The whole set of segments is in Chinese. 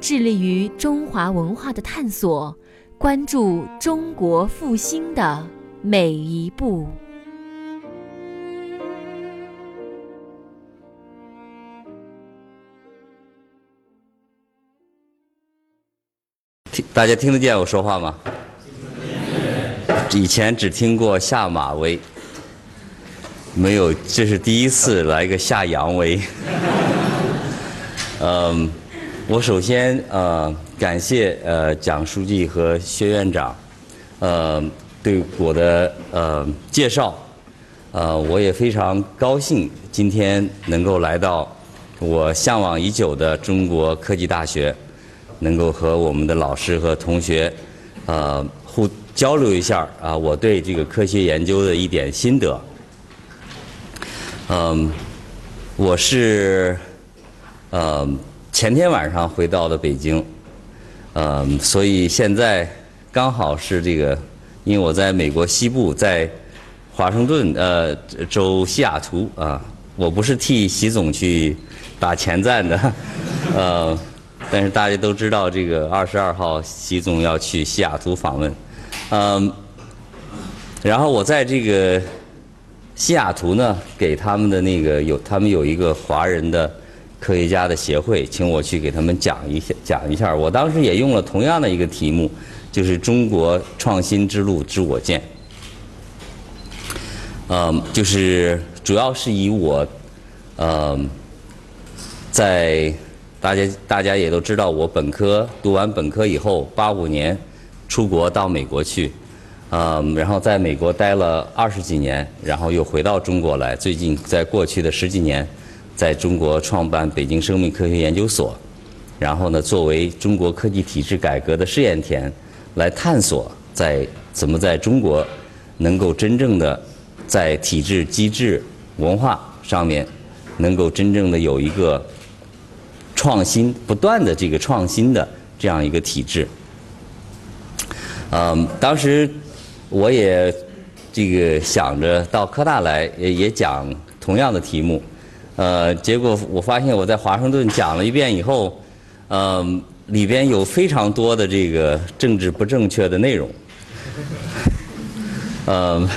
致力于中华文化的探索，关注中国复兴的每一步。听，大家听得见我说话吗？以前只听过下马威，没有，这是第一次来个下扬威。嗯，我首先呃感谢呃蒋书记和薛院长，呃对我的呃介绍，呃我也非常高兴今天能够来到我向往已久的中国科技大学，能够和我们的老师和同学呃互交流一下啊我对这个科学研究的一点心得。嗯，我是。呃，前天晚上回到了北京，呃，所以现在刚好是这个，因为我在美国西部，在华盛顿呃州西雅图啊，我不是替习总去打前站的，呃，但是大家都知道这个二十二号习总要去西雅图访问，嗯，然后我在这个西雅图呢，给他们的那个有他们有一个华人的。科学家的协会请我去给他们讲一下，讲一下。我当时也用了同样的一个题目，就是“中国创新之路之我见”。嗯，就是主要是以我，嗯，在大家大家也都知道，我本科读完本科以后，八五年出国到美国去，嗯，然后在美国待了二十几年，然后又回到中国来。最近在过去的十几年。在中国创办北京生命科学研究所，然后呢，作为中国科技体制改革的试验田，来探索在怎么在中国能够真正的在体制、机制、文化上面能够真正的有一个创新、不断的这个创新的这样一个体制。嗯，当时我也这个想着到科大来也也讲同样的题目。呃，结果我发现我在华盛顿讲了一遍以后，呃，里边有非常多的这个政治不正确的内容，呃，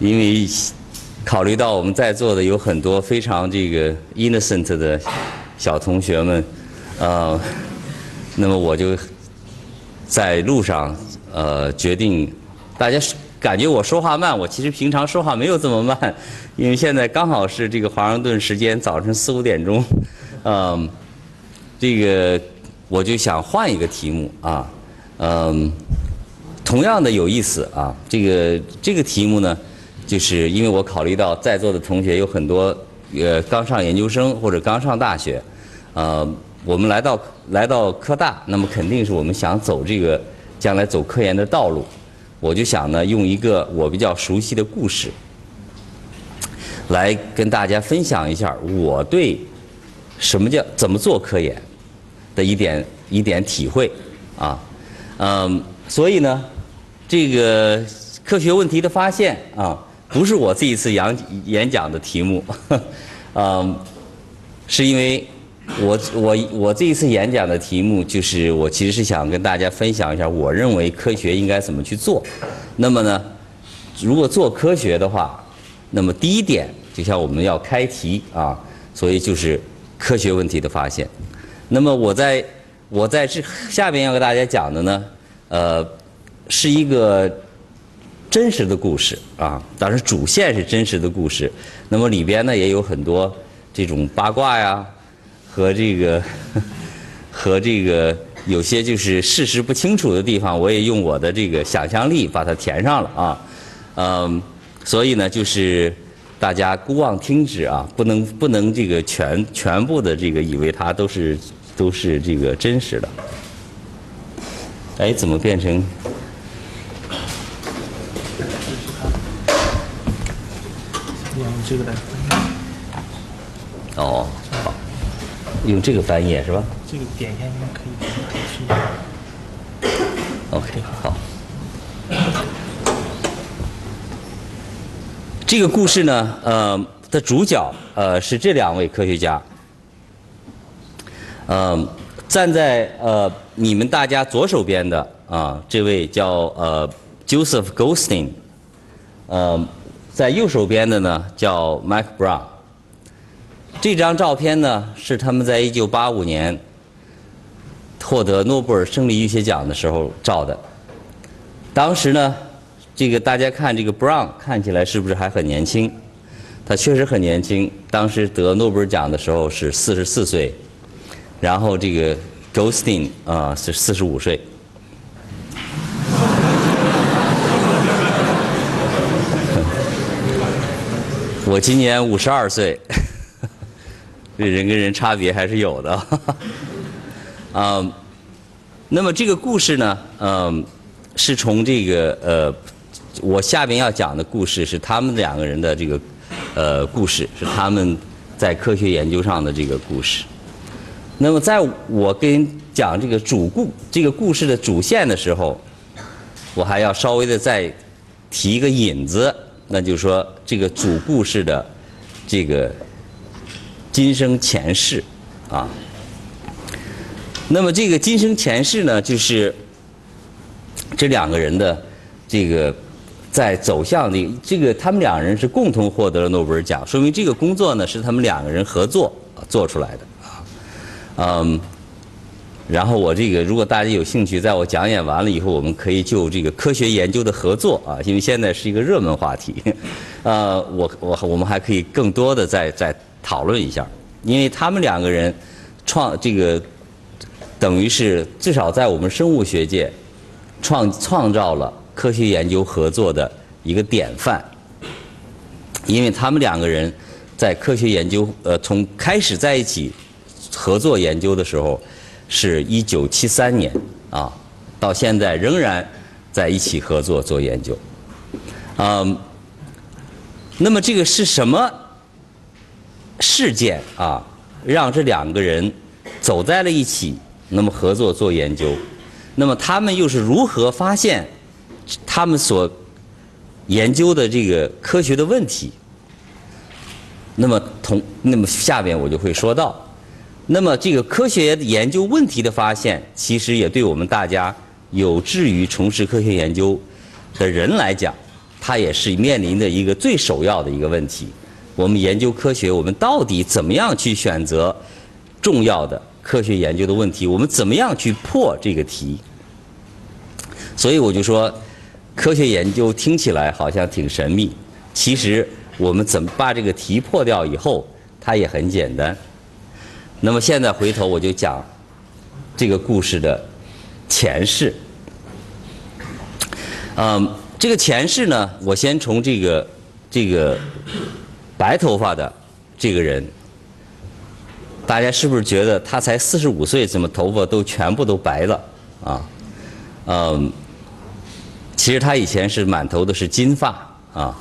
因为考虑到我们在座的有很多非常这个 innocent 的小同学们，呃，那么我就在路上呃决定，大家感觉我说话慢，我其实平常说话没有这么慢。因为现在刚好是这个华盛顿时间早晨四五点钟，嗯，这个我就想换一个题目啊，嗯，同样的有意思啊。这个这个题目呢，就是因为我考虑到在座的同学有很多呃刚上研究生或者刚上大学，呃，我们来到来到科大，那么肯定是我们想走这个将来走科研的道路，我就想呢用一个我比较熟悉的故事。来跟大家分享一下我对什么叫怎么做科研的一点一点体会啊，嗯，所以呢，这个科学问题的发现啊，不是我这一次演演讲的题目，嗯，是因为我我我这一次演讲的题目就是我其实是想跟大家分享一下我认为科学应该怎么去做。那么呢，如果做科学的话。那么第一点，就像我们要开题啊，所以就是科学问题的发现。那么我在我在这下边要给大家讲的呢，呃，是一个真实的故事啊，当然主线是真实的故事。那么里边呢也有很多这种八卦呀，和这个 和这个有些就是事实不清楚的地方，我也用我的这个想象力把它填上了啊，嗯。所以呢，就是大家姑妄听之啊，不能不能这个全全部的这个以为它都是都是这个真实的。哎，怎么变成？用这个来，哦，好，用这个翻页是吧这个点一下应该可以好。这个故事呢，呃，的主角呃是这两位科学家。嗯、站在呃你们大家左手边的啊、这位叫呃 Joseph Goldstein，呃，在右手边的呢叫 Mike Brown。这张照片呢是他们在一九八五年获得诺贝尔生理医学奖的时候照的。当时呢，这个大家看这个 Brown 看起来是不是还很年轻？他确实很年轻，当时得诺贝尔奖的时候是四十四岁，然后这个 Gosling 啊、是四十五岁。我今年五十二岁，这人跟人差别还是有的。啊、那么这个故事呢，嗯、是从这个呃，我下边要讲的故事是他们两个人的这个呃故事，是他们在科学研究上的这个故事。那么在我跟讲这个主故这个故事的主线的时候，我还要稍微的再提一个引子，那就是说这个主故事的这个今生前世啊。那么这个今生前世呢，就是这两个人的这个在走向的这个，他们两人是共同获得了诺贝尔奖，说明这个工作呢是他们两个人合作做出来的啊。嗯，然后我这个如果大家有兴趣，在我讲演完了以后，我们可以就这个科学研究的合作啊，因为现在是一个热门话题，呃，我我我们还可以更多的再再讨论一下，因为他们两个人创这个。等于是至少在我们生物学界创创造了科学研究合作的一个典范，因为他们两个人在科学研究呃从开始在一起合作研究的时候是一九七三年啊，到现在仍然在一起合作做研究，嗯，那么这个是什么事件啊，让这两个人走在了一起？那么合作做研究，那么他们又是如何发现他们所研究的这个科学的问题？那么同那么下边我就会说到，那么这个科学研究问题的发现，其实也对我们大家有志于从事科学研究的人来讲，它也是面临的一个最首要的一个问题。我们研究科学，我们到底怎么样去选择重要的？科学研究的问题，我们怎么样去破这个题？所以我就说，科学研究听起来好像挺神秘，其实我们怎么把这个题破掉以后，它也很简单。那么现在回头我就讲这个故事的前世。嗯，这个前世呢，我先从这个这个白头发的这个人。大家是不是觉得他才四十五岁，怎么头发都全部都白了啊？嗯，其实他以前是满头的是金发啊。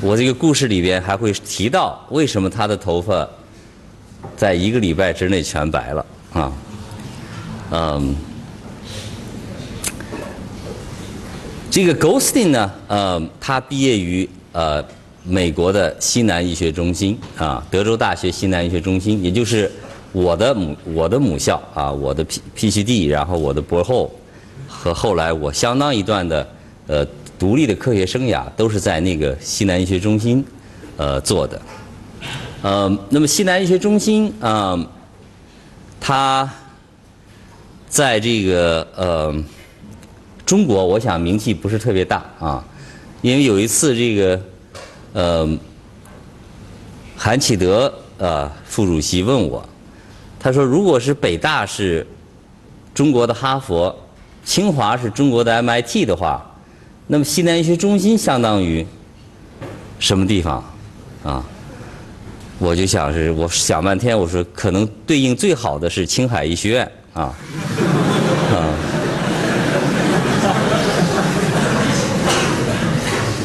我这个故事里边还会提到为什么他的头发在一个礼拜之内全白了啊？嗯，这个 Goldstein 呢，呃，他毕业于呃。美国的西南医学中心啊，德州大学西南医学中心，也就是我的母我的母校啊，我的 P PhD，然后我的博后和后来我相当一段的呃独立的科学生涯都是在那个西南医学中心呃做的。呃，那么西南医学中心啊、呃，它在这个呃中国，我想名气不是特别大啊，因为有一次这个。呃，韩启德呃副主席问我，他说：“如果是北大是中国的哈佛，清华是中国的 MIT 的话，那么西南医学中心相当于什么地方？”啊，我就想是，我想半天，我说可能对应最好的是青海医学院啊，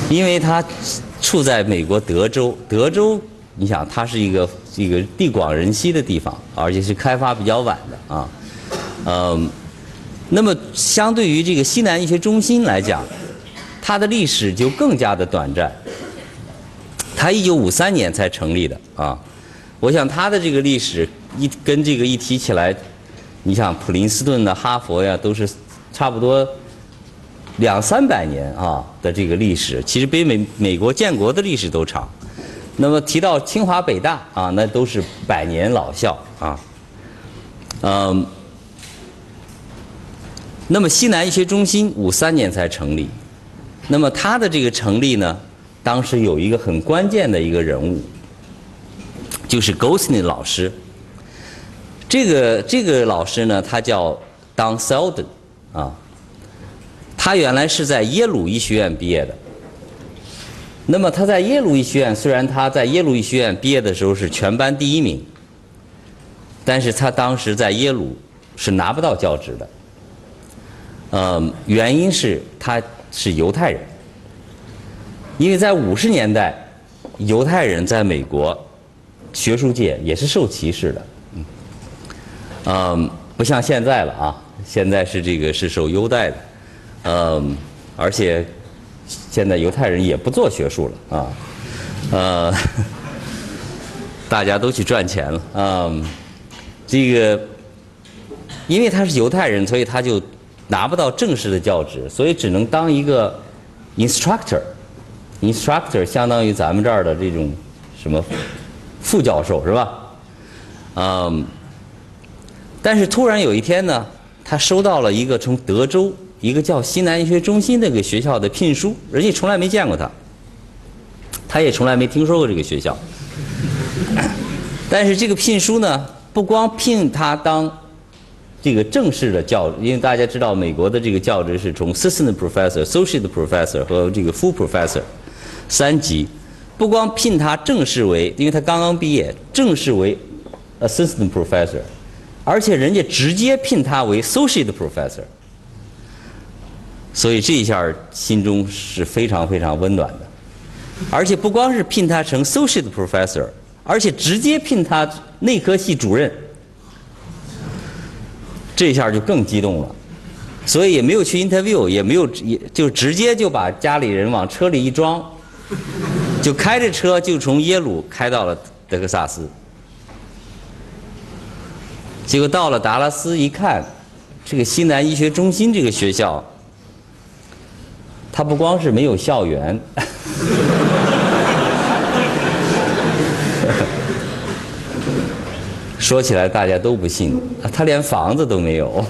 因为它处在美国德州，德州，你想它是一个一个地广人稀的地方，而且是开发比较晚的啊，嗯，那么相对于这个西南医学中心来讲，它的历史就更加的短暂。它一九五三年才成立的啊，我想它的这个历史一跟这个一提起来，你想普林斯顿的、哈佛呀，都是差不多两三百年啊的这个历史，其实比美美国建国的历史都长。那么提到清华、北大啊，那都是百年老校啊，嗯。那么西南医学中心五三年才成立，那么它的这个成立呢？当时有一个很关键的一个人物，就是 Gosney 老师。这个这个老师呢，他叫 Don Selden 啊，他原来是在耶鲁医学院毕业的。那么他在耶鲁医学院，虽然他在耶鲁医学院毕业的时候是全班第一名，但是他当时在耶鲁是拿不到教职的。嗯，原因是他是犹太人。因为在五十年代，犹太人在美国学术界也是受歧视的，嗯，嗯，不像现在了啊，现在是这个是受优待的，嗯，而且现在犹太人也不做学术了啊，呃，大家都去赚钱了，嗯，这个因为他是犹太人，所以他就拿不到正式的教职，所以只能当一个 instructor。Instructor 相当于咱们这儿的这种什么副教授是吧？嗯，但是突然有一天呢，他收到了一个从德州一个叫西南医学中心那个学校的聘书，人家从来没见过他，他也从来没听说过这个学校。但是这个聘书呢，不光聘他当这个正式的教，因为大家知道美国的这个教职是从 Assistant Professor、Associate Professor 和这个 Full Professor。三级，不光聘他正式为，因为他刚刚毕业，正式为 assistant professor，而且人家直接聘他为 associate professor，所以这一下心中是非常非常温暖的，而且不光是聘他成 associate professor，而且直接聘他内科系主任，这一下就更激动了，所以也没有去 interview，也没有也就直接就把家里人往车里一装。就开着车就从耶鲁开到了德克萨斯，结果到了达拉斯一看，这个西南医学中心这个学校，它不光是没有校园，说起来大家都不信，它连房子都没有，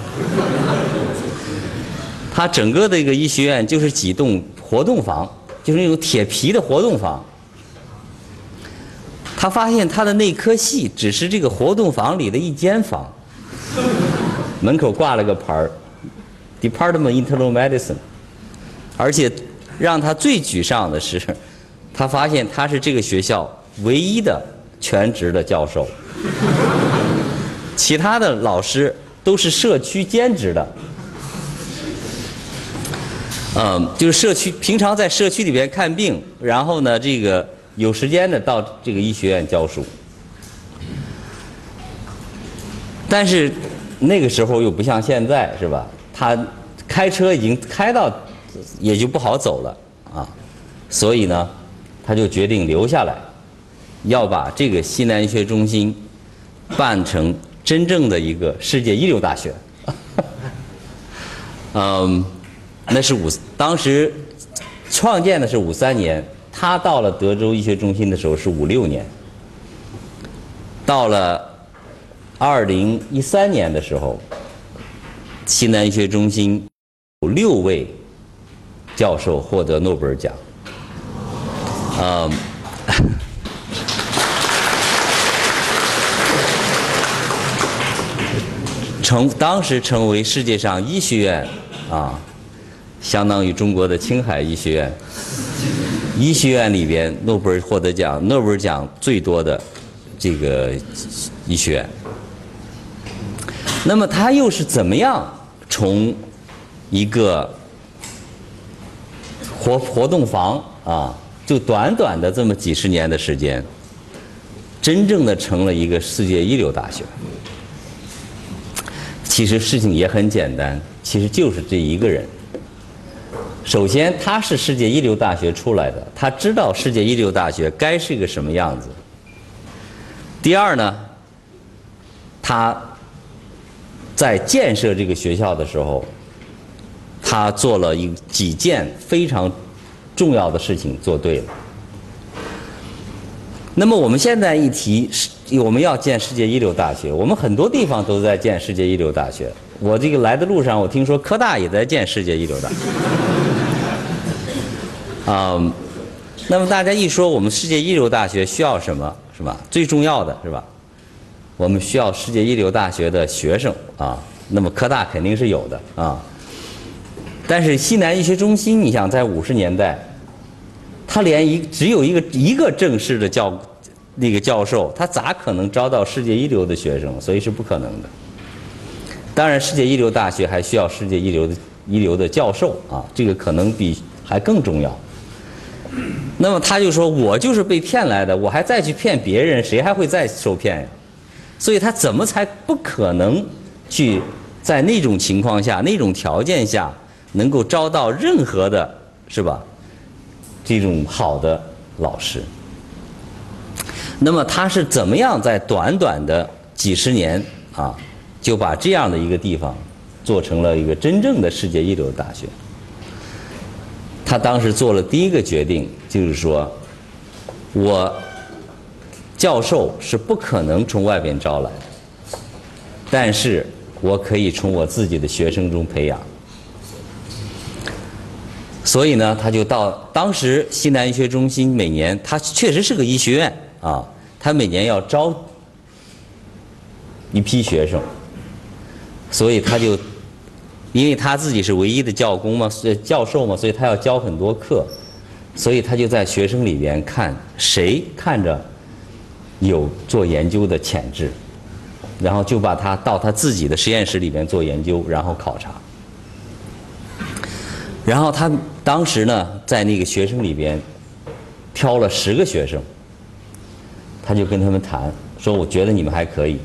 它整个的一个医学院就是几栋活动房。就是那种铁皮的活动房，他发现他的内科系只是这个活动房里的一间房，门口挂了个牌儿，Department Internal Medicine，而且让他最沮丧的是，他发现他是这个学校唯一的全职的教授，其他的老师都是社区兼职的。嗯，就是社区平常在社区里边看病，然后呢，这个有时间的到这个医学院教书。但是那个时候又不像现在，是吧？他开车已经开到，也就不好走了啊。所以呢，他就决定留下来，要把这个西南医学中心办成真正的一个世界 一流大学。嗯。那是五，当时创建的是五三年，他到了德州医学中心的时候是五六年，到了二零一三年的时候，西南医学中心有六位教授获得诺贝尔奖，啊，成当时成为世界上医学院啊。相当于中国的青海医学院，医学院里边诺贝尔获得奖，诺贝尔奖最多的这个医学院。那么他又是怎么样从一个活活动房啊，就短短的这么几十年的时间，真正的成了一个世界一流大学？其实事情也很简单，其实就是这一个人。首先，他是世界一流大学出来的，他知道世界一流大学该是一个什么样子。第二呢，他在建设这个学校的时候，他做了一几件非常重要的事情，做对了。那么我们现在一提，我们要建世界一流大学，我们很多地方都在建世界一流大学。我这个来的路上，我听说科大也在建世界一流大学。啊，那么大家一说我们世界一流大学需要什么，是吧？最重要的是吧？我们需要世界一流大学的学生啊。那么科大肯定是有的啊。但是西南医学中心，你想在五十年代，他连一只有一个一个正式的教那个教授，他咋可能招到世界一流的学生？所以是不可能的。当然，世界一流大学还需要世界一流的一流的教授啊，这个可能比还更重要。那么他就说：“我就是被骗来的，我还再去骗别人，谁还会再受骗呀？”所以他怎么才不可能去在那种情况下、那种条件下能够招到任何的，是吧？这种好的老师。那么他是怎么样在短短的几十年啊，就把这样的一个地方做成了一个真正的世界一流的大学？他当时做了第一个决定，就是说，我教授是不可能从外边招来的，但是我可以从我自己的学生中培养。所以呢，他就到当时西南医学中心每年，他确实是个医学院啊，他每年要招一批学生，所以他就。因为他自己是唯一的教工嘛，是教授嘛，所以他要教很多课，所以他就在学生里边看谁看着有做研究的潜质，然后就把他到他自己的实验室里边做研究，然后考察。然后他当时呢，在那个学生里边挑了十个学生，他就跟他们谈说：“我觉得你们还可以，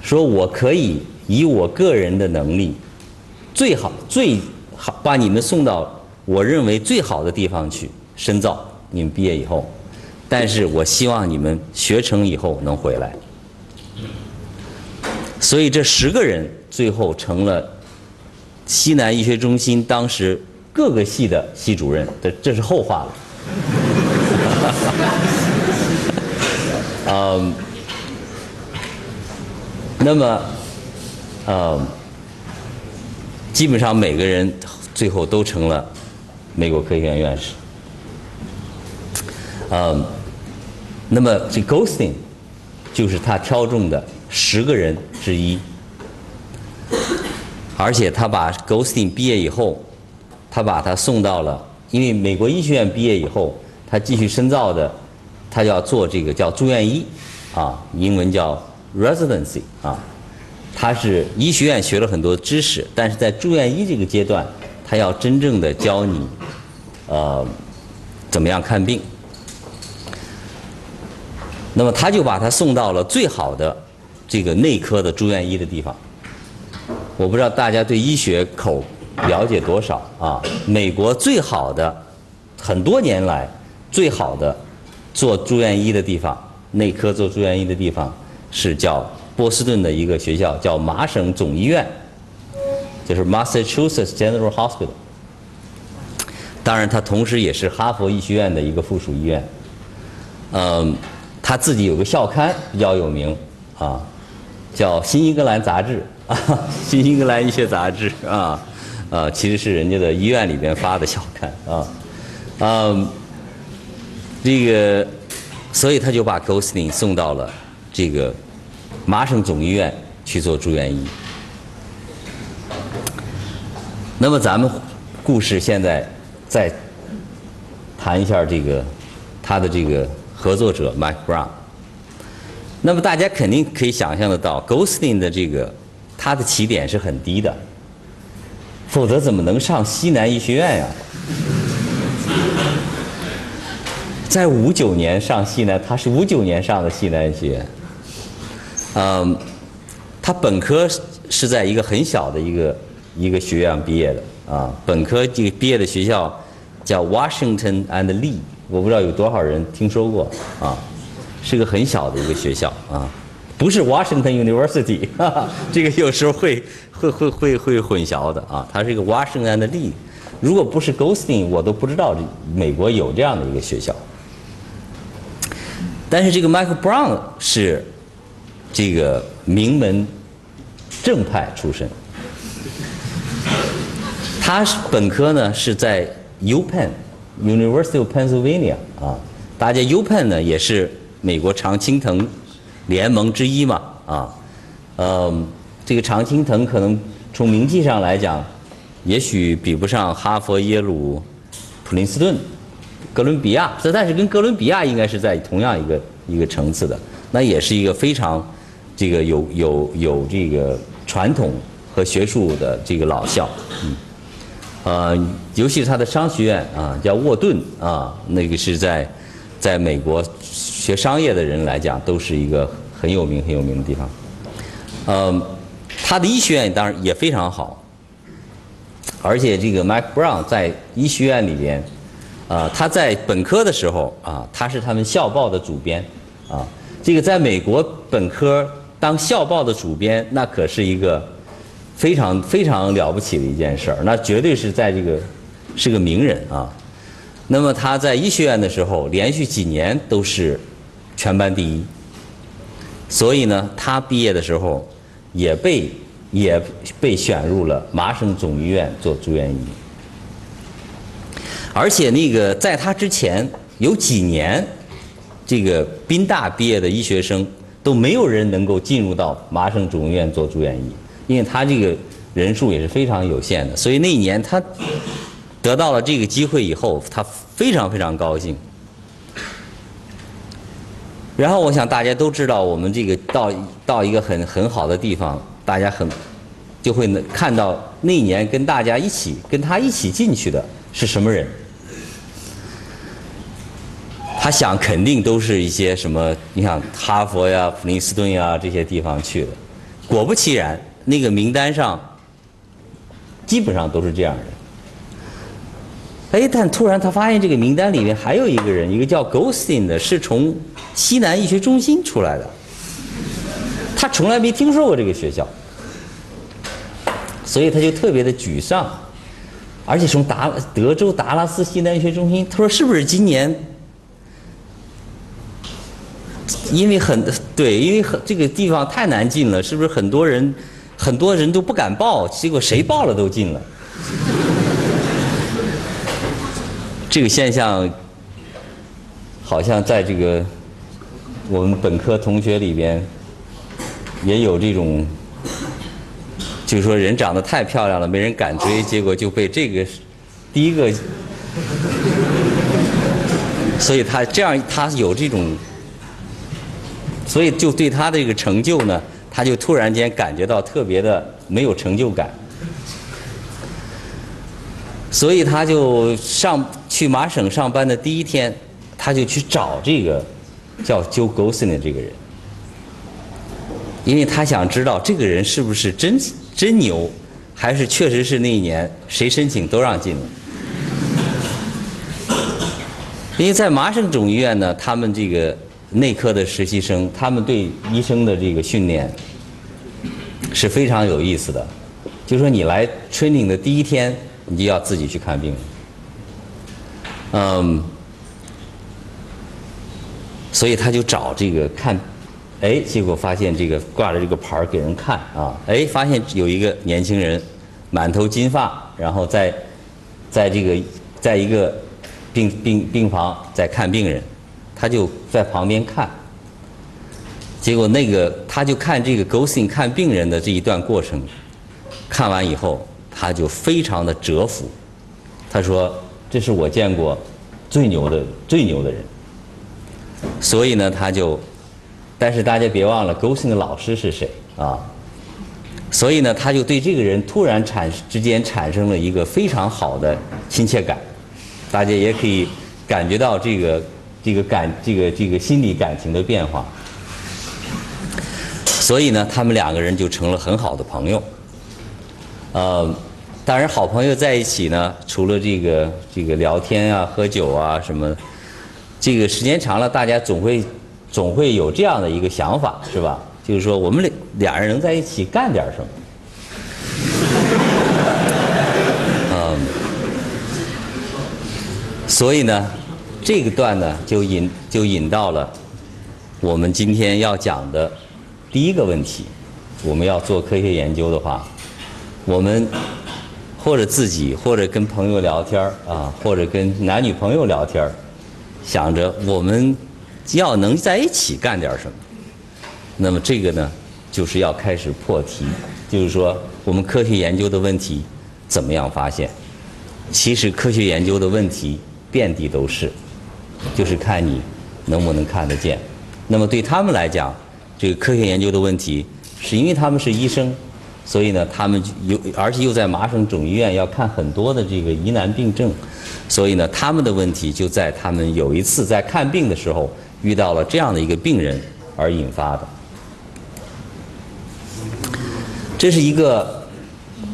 说我可以以我个人的能力。”最好最好把你们送到我认为最好的地方去深造。你们毕业以后，但是我希望你们学成以后能回来。所以这十个人最后成了西南医学中心当时各个系的系主任。这这是后话了。嗯，那么，嗯。基本上每个人最后都成了美国科学院院士。嗯，那么这 Ghosting 就是他挑中的十个人之一，而且他把 Ghosting 毕业以后，他把他送到了，因为美国医学院毕业以后，他继续深造的，他要做这个叫住院医，啊，英文叫 Residency 啊。他是医学院学了很多知识，但是在住院医这个阶段，他要真正的教你，呃，怎么样看病。那么他就把他送到了最好的这个内科的住院医的地方。我不知道大家对医学口了解多少啊？美国最好的，很多年来最好的做住院医的地方，内科做住院医的地方是叫。波士顿的一个学校叫麻省总医院，就是 Massachusetts General Hospital。当然，它同时也是哈佛医学院的一个附属医院。嗯，他自己有个校刊比较有名啊，叫《新英格兰杂志》啊，《新英格兰医学杂志》啊，呃，其实是人家的医院里边发的小刊啊。啊，这个，所以他就把 Gosling 送到了这个。麻省总医院去做住院医。那么咱们故事现在再谈一下这个他的这个合作者 Mike Brown。那么大家肯定可以想象得到，Gosling 的这个他的起点是很低的，否则怎么能上西南医学院呀？在五九年上西南，他是五九年上的西南医学院。嗯，他本科是在一个很小的一个一个学院毕业的啊，本科这个毕业的学校叫 Washington and Lee，我不知道有多少人听说过啊，是个很小的一个学校啊，不是 Washington University，哈哈，这个有时候会会会会会混淆的啊，它是一个 Washington and Lee，如果不是 Ghosting，我都不知道美国有这样的一个学校。但是这个 Michael Brown 是这个名门正派出身，他是本科呢是在 UPenn University of Pennsylvania 啊，大家 UPenn 呢也是美国常青藤联盟之一嘛啊，嗯，这个常青藤可能从名气上来讲，也许比不上哈佛、耶鲁、普林斯顿。哥伦比亚，这但是跟哥伦比亚应该是在同样一个一个层次的，那也是一个非常这个有有有这个传统和学术的这个老校，嗯，呃，尤其是他的商学院啊，叫沃顿啊，那个是在在美国学商业的人来讲，都是一个很有名很有名的地方。嗯，他的医学院当然也非常好，而且这个 Mike Brown 在医学院里边。啊，他在本科的时候啊，他是他们校报的主编，啊，这个在美国本科当校报的主编，那可是一个非常非常了不起的一件事儿，那绝对是在这个是个名人啊。那么他在医学院的时候，连续几年都是全班第一，所以呢，他毕业的时候也被也被选入了麻省总医院做住院医。而且那个在他之前有几年，这个宾大毕业的医学生都没有人能够进入到麻省总医院做住院医，因为他这个人数也是非常有限的。所以那一年他得到了这个机会以后，他非常非常高兴。然后我想大家都知道，我们这个到到一个很很好的地方，大家很就会能看到那一年跟大家一起跟他一起进去的是什么人。他想肯定都是一些什么，你想哈佛呀、普林斯顿呀这些地方去的。果不其然，那个名单上基本上都是这样的。哎，但突然他发现这个名单里面还有一个人，一个叫 Gostin 的，是从西南医学中心出来的。他从来没听说过这个学校，所以他就特别的沮丧，而且从达德州达拉斯西南医学中心，他说是不是今年？因为很对，因为很这个地方太难进了，是不是很多人很多人都不敢报，结果谁报了都进了。这个现象好像在这个我们本科同学里边也有这种，就是说人长得太漂亮了，没人敢追，结果就被这个第一个，所以他这样他有这种。所以，就对他的这个成就呢，他就突然间感觉到特别的没有成就感。所以，他就上去麻省上班的第一天，他就去找这个叫 Joe g o s i n 的这个人，因为他想知道这个人是不是真真牛，还是确实是那一年谁申请都让进了。因为在麻省总医院呢，他们这个。内科的实习生，他们对医生的这个训练是非常有意思的。就说你来 training 的第一天，你就要自己去看病。嗯，所以他就找这个看，哎，结果发现这个挂着这个牌儿给人看啊，哎，发现有一个年轻人，满头金发，然后在在这个在一个病病病房在看病人。他就在旁边看，结果那个他就看这个 Gosing 看病人的这一段过程，看完以后他就非常的折服，他说：“这是我见过最牛的最牛的人。”所以呢，他就但是大家别忘了勾心的老师是谁啊？所以呢，他就对这个人突然产之间产生了一个非常好的亲切感，大家也可以感觉到这个这个感这个这个心理感情的变化。所以呢，他们两个人就成了很好的朋友。呃，当然，好朋友在一起呢，除了这个这个聊天啊、喝酒啊什么，这个时间长了，大家总会总会有这样的一个想法，是吧？就是说，我们俩俩人能在一起干点什么？嗯，所以呢，这个段呢，就引就引到了我们今天要讲的第一个问题。我们要做科学研究的话，我们或者自己，或者跟朋友聊天啊，或者跟男女朋友聊天，想着我们要能在一起干点什么。那么这个呢，就是要开始破题，就是说我们科学研究的问题怎么样发现？其实科学研究的问题遍地都是，就是看你能不能看得见。那么对他们来讲，这个科学研究的问题，是因为他们是医生，所以呢，他们有而且又在麻省总医院要看很多的这个疑难病症，所以呢，他们的问题就在他们有一次在看病的时候遇到了这样的一个病人而引发的。这是一个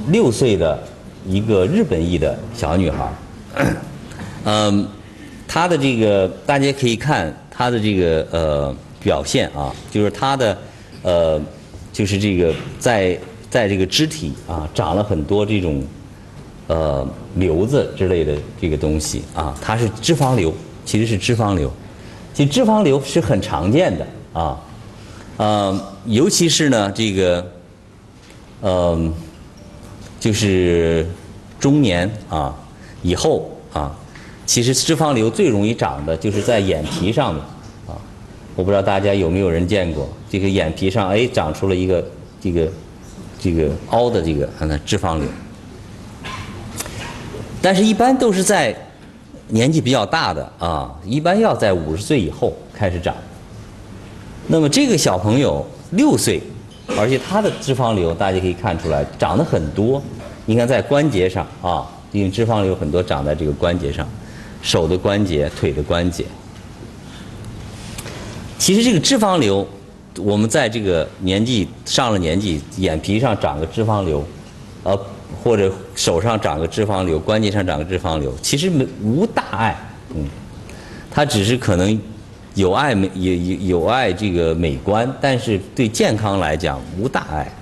六岁的一个日本裔的小女孩，嗯，她的这个大家可以看她的这个呃表现啊，就是她的呃就是这个在在这个肢体啊长了很多这种呃瘤子之类的这个东西啊，它是脂肪瘤，其实是脂肪瘤，其实脂肪瘤是很常见的啊，呃，尤其是呢这个。嗯，就是中年啊以后啊，其实脂肪瘤最容易长的就是在眼皮上面啊。我不知道大家有没有人见过这个眼皮上哎长出了一个这个这个凹的这个看看脂肪瘤，但是一般都是在年纪比较大的啊，一般要在五十岁以后开始长。那么这个小朋友六岁。而且他的脂肪瘤，大家可以看出来长得很多。你看在关节上啊，因为脂肪瘤很多长在这个关节上，手的关节、腿的关节。其实这个脂肪瘤，我们在这个年纪上了年纪，眼皮上长个脂肪瘤，呃，或者手上长个脂肪瘤，关节上长个脂肪瘤，其实没无大碍，嗯，它只是可能。有碍美有有有碍这个美观，但是对健康来讲无大碍。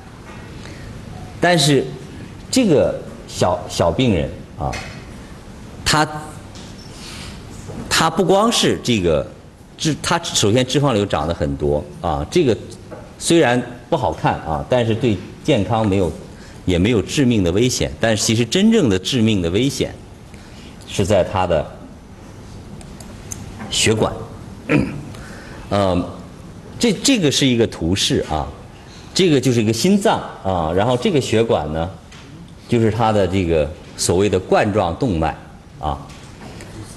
但是这个小小病人啊，他他不光是这个脂，他首先脂肪瘤长得很多啊，这个虽然不好看啊，但是对健康没有也没有致命的危险。但是其实真正的致命的危险是在他的血管。嗯，这这个是一个图示啊，这个就是一个心脏啊，然后这个血管呢，就是它的这个所谓的冠状动脉啊。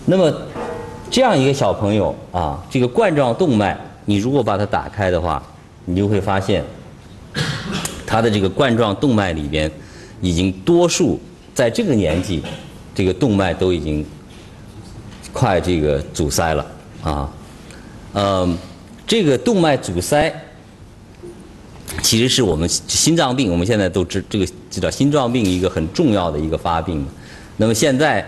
那么这样一个小朋友啊，这个冠状动脉，你如果把它打开的话，你就会发现，他的这个冠状动脉里边，已经多数在这个年纪，这个动脉都已经快这个阻塞了啊。嗯，这个动脉阻塞其实是我们心脏病，我们现在都知这个知道心脏病一个很重要的一个发病。那么现在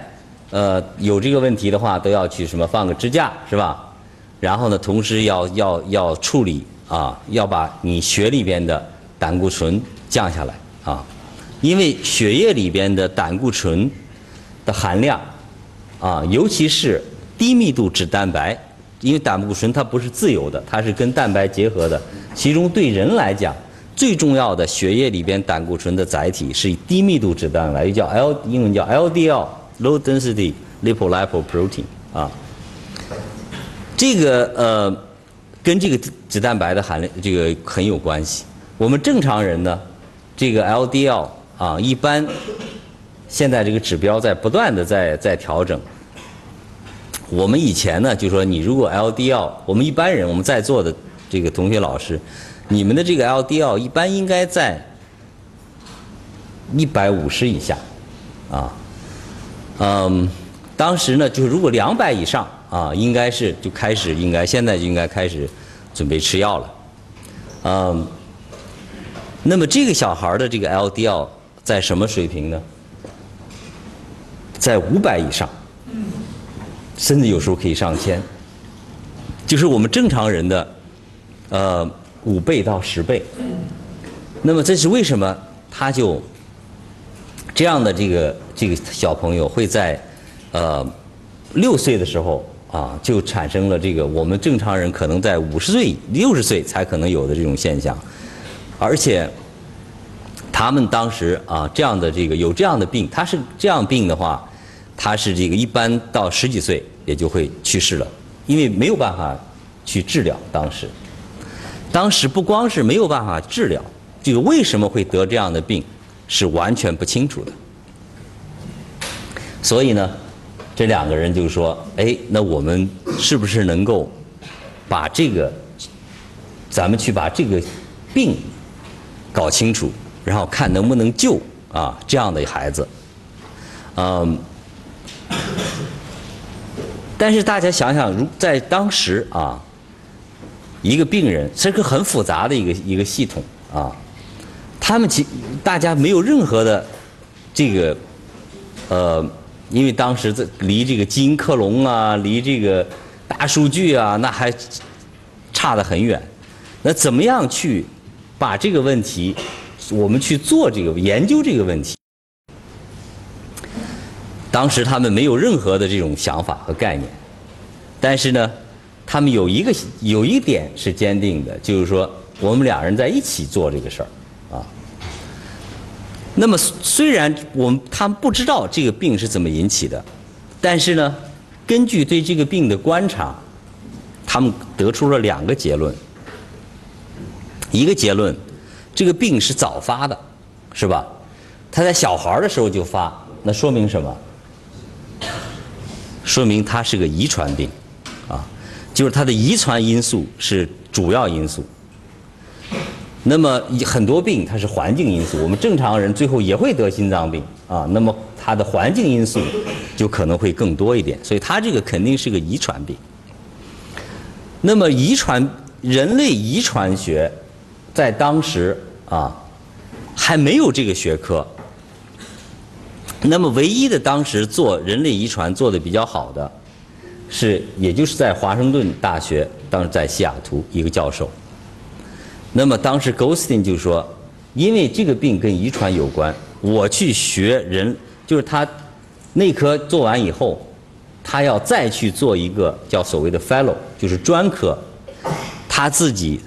呃有这个问题的话，都要去什么放个支架是吧？然后呢，同时要要要处理啊，要把你血里边的胆固醇降下来啊，因为血液里边的胆固醇的含量啊，尤其是低密度脂蛋白。因为胆固醇它不是自由的，它是跟蛋白结合的。其中对人来讲，最重要的血液里边胆固醇的载体是以低密度脂蛋白，又叫 L，英文叫 LDL Low Density Lipolipoprotein） 啊。这个呃，跟这个脂蛋白的含量这个很有关系。我们正常人呢，这个 LDL 啊，一般现在这个指标在不断的在在调整。我们以前呢，就说你如果 LDL，我们一般人我们在座的这个同学老师，你们的这个 LDL 一般应该在一百五十以下，啊，嗯，当时呢，就是如果两百以上啊，应该是就开始应该现在就应该开始准备吃药了，嗯，那么这个小孩的这个 LDL 在什么水平呢？在五百以上，甚至有时候可以上千，就是我们正常人的呃五倍到十倍。那么这是为什么？他就这样的这个这个小朋友会在呃六岁的时候啊就产生了这个我们正常人可能在五十岁六十岁才可能有的这种现象，而且。他们当时啊，这样的这个有这样的病，他是这样病的话，他是这个一般到十几岁也就会去世了，因为没有办法去治疗。当时，当时不光是没有办法治疗，这个为什么会得这样的病是完全不清楚的。所以呢，这两个人就说：“哎，那我们是不是能够把这个，咱们去把这个病搞清楚？”然后看能不能救啊这样的孩子，嗯，但是大家想想，如在当时啊，一个病人是个很复杂的一个一个系统啊，他们其大家没有任何的这个呃，因为当时这离这个基因克隆啊，离这个大数据啊，那还差得很远。那怎么样去把这个问题？我们去做这个研究这个问题，当时他们没有任何的这种想法和概念，但是呢，他们有一个有一点是坚定的，就是说我们两人在一起做这个事儿啊。那么虽然我们他们不知道这个病是怎么引起的，但是呢，根据对这个病的观察，他们得出了两个结论，一个结论。这个病是早发的，是吧？他在小孩的时候就发，那说明什么？说明他是个遗传病，啊，就是他的遗传因素是主要因素。那么很多病它是环境因素，我们正常人最后也会得心脏病啊。那么它的环境因素就可能会更多一点，所以它这个肯定是个遗传病。那么遗传人类遗传学在当时。啊，还没有这个学科。那么，唯一的当时做人类遗传做的比较好的，是也就是在华盛顿大学，当时在西雅图一个教授。那么当时 Ghostin 就说，因为这个病跟遗传有关，我去学人，就是他内科做完以后，他要再去做一个叫所谓的 Fellow，就是专科，他自己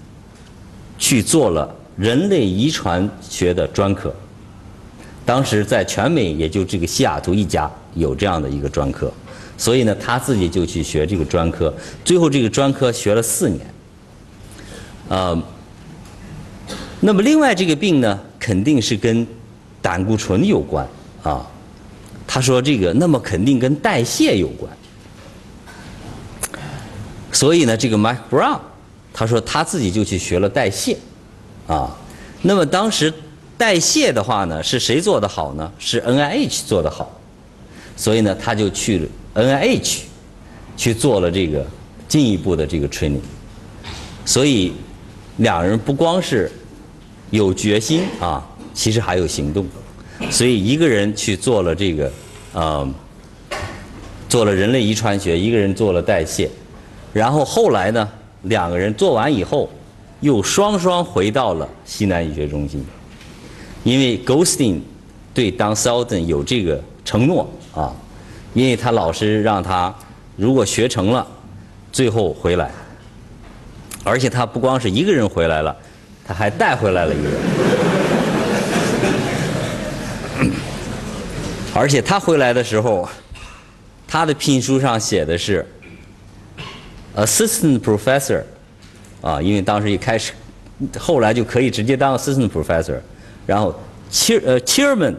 去做了。人类遗传学的专科，当时在全美也就这个西雅图一家有这样的一个专科，所以呢，他自己就去学这个专科，最后这个专科学了四年。呃，那么另外这个病呢，肯定是跟胆固醇有关啊。他说这个，那么肯定跟代谢有关。所以呢，这个 Mike Brown，他说他自己就去学了代谢。啊，那么当时代谢的话呢，是谁做的好呢？是 NIH 做的好，所以呢，他就去 NIH 去做了这个进一步的这个 training。所以两人不光是有决心啊，其实还有行动。所以一个人去做了这个，呃，做了人类遗传学，一个人做了代谢，然后后来呢，两个人做完以后。又双双回到了西南医学中心，因为 Ghostin 对 Don Seldon 有这个承诺啊，因为他老师让他如果学成了，最后回来，而且他不光是一个人回来了，他还带回来了一个，而且他回来的时候，他的聘书上写的是 Assistant Professor。啊，因为当时一开始，后来就可以直接当 assistant professor，然后 chair 呃 chairman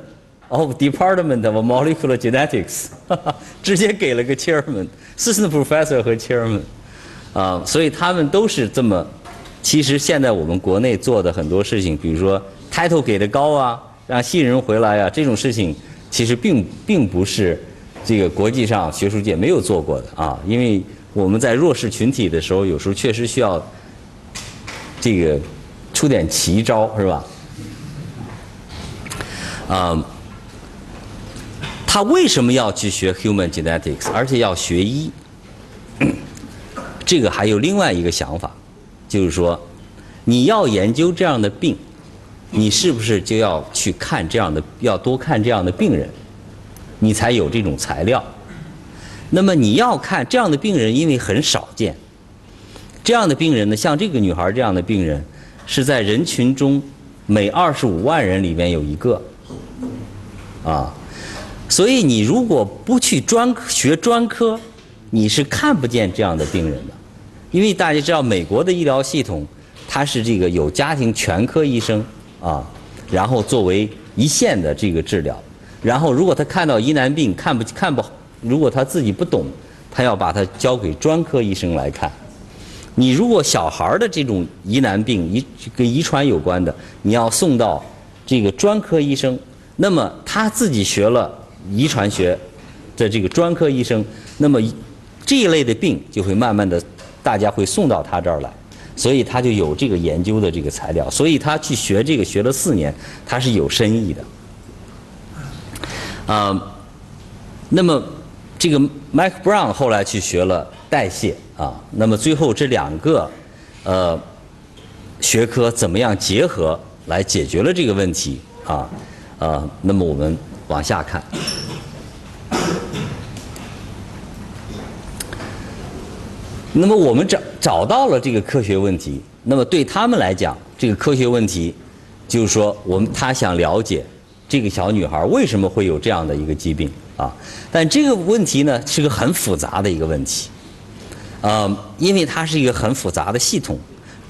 of department of molecular genetics，直接给了个 chairman，assistant professor 和 chairman，啊，所以他们都是这么其实现在我们国内做的很多事情，比如说 title 给的高啊，让新人回来啊，这种事情其实并并不是这个国际上学术界没有做过的啊，因为我们在弱势群体的时候，有时候确实需要这个出点奇招，是吧？啊，他为什么要去学 human genetics，而且要学医？这个还有另外一个想法，就是说，你要研究这样的病，你是不是就要去看这样的，要多看这样的病人，你才有这种材料。那么你要看这样的病人，因为很少见。这样的病人呢，像这个女孩这样的病人，是在人群中每二十五万人里面有一个，啊，所以你如果不去专学专科，你是看不见这样的病人的。因为大家知道，美国的医疗系统，它是这个有家庭全科医生啊，然后作为一线的这个治疗，然后如果他看到疑难病看不看不好，如果他自己不懂，他要把它交给专科医生来看。你如果小孩的这种疑难病遗跟遗传有关的，你要送到这个专科医生，那么他自己学了遗传学的这个专科医生，那么这一类的病就会慢慢的大家会送到他这儿来，所以他就有这个研究的这个材料，所以他去学这个学了四年，他是有深意的。啊，那么这个 Mike Brown 后来去学了代谢啊，那么最后这两个呃学科怎么样结合来解决了这个问题啊？呃，那么我们往下看。那么我们找找到了这个科学问题，那么对他们来讲，这个科学问题就是说，我们他想了解这个小女孩为什么会有这样的一个疾病啊？但这个问题呢，是个很复杂的一个问题，呃，因为它是一个很复杂的系统，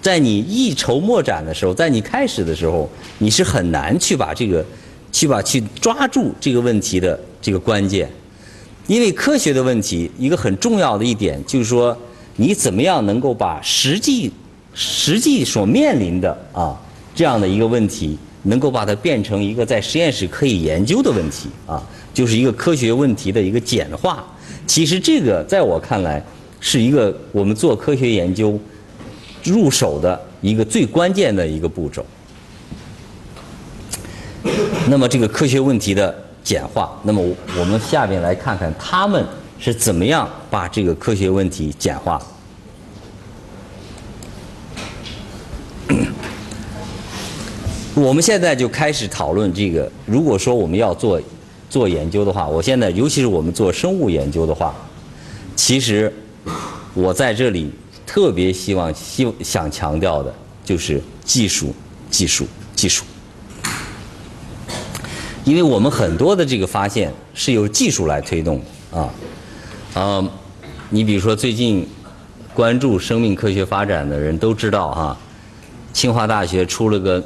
在你一筹莫展的时候，在你开始的时候，你是很难去把这个去把去抓住这个问题的这个关键，因为科学的问题一个很重要的一点就是说。你怎么样能够把实际、实际所面临的啊这样的一个问题，能够把它变成一个在实验室可以研究的问题啊，就是一个科学问题的一个简化。其实这个在我看来是一个我们做科学研究入手的一个最关键的一个步骤。那么这个科学问题的简化，那么我们下面来看看他们。是怎么样把这个科学问题简化？我们现在就开始讨论这个。如果说我们要做做研究的话，我现在尤其是我们做生物研究的话，其实我在这里特别希望希想强调的就是技术、技术、技术，因为我们很多的这个发现是由技术来推动的啊。啊，你比如说最近关注生命科学发展的人都知道哈，清华大学出了个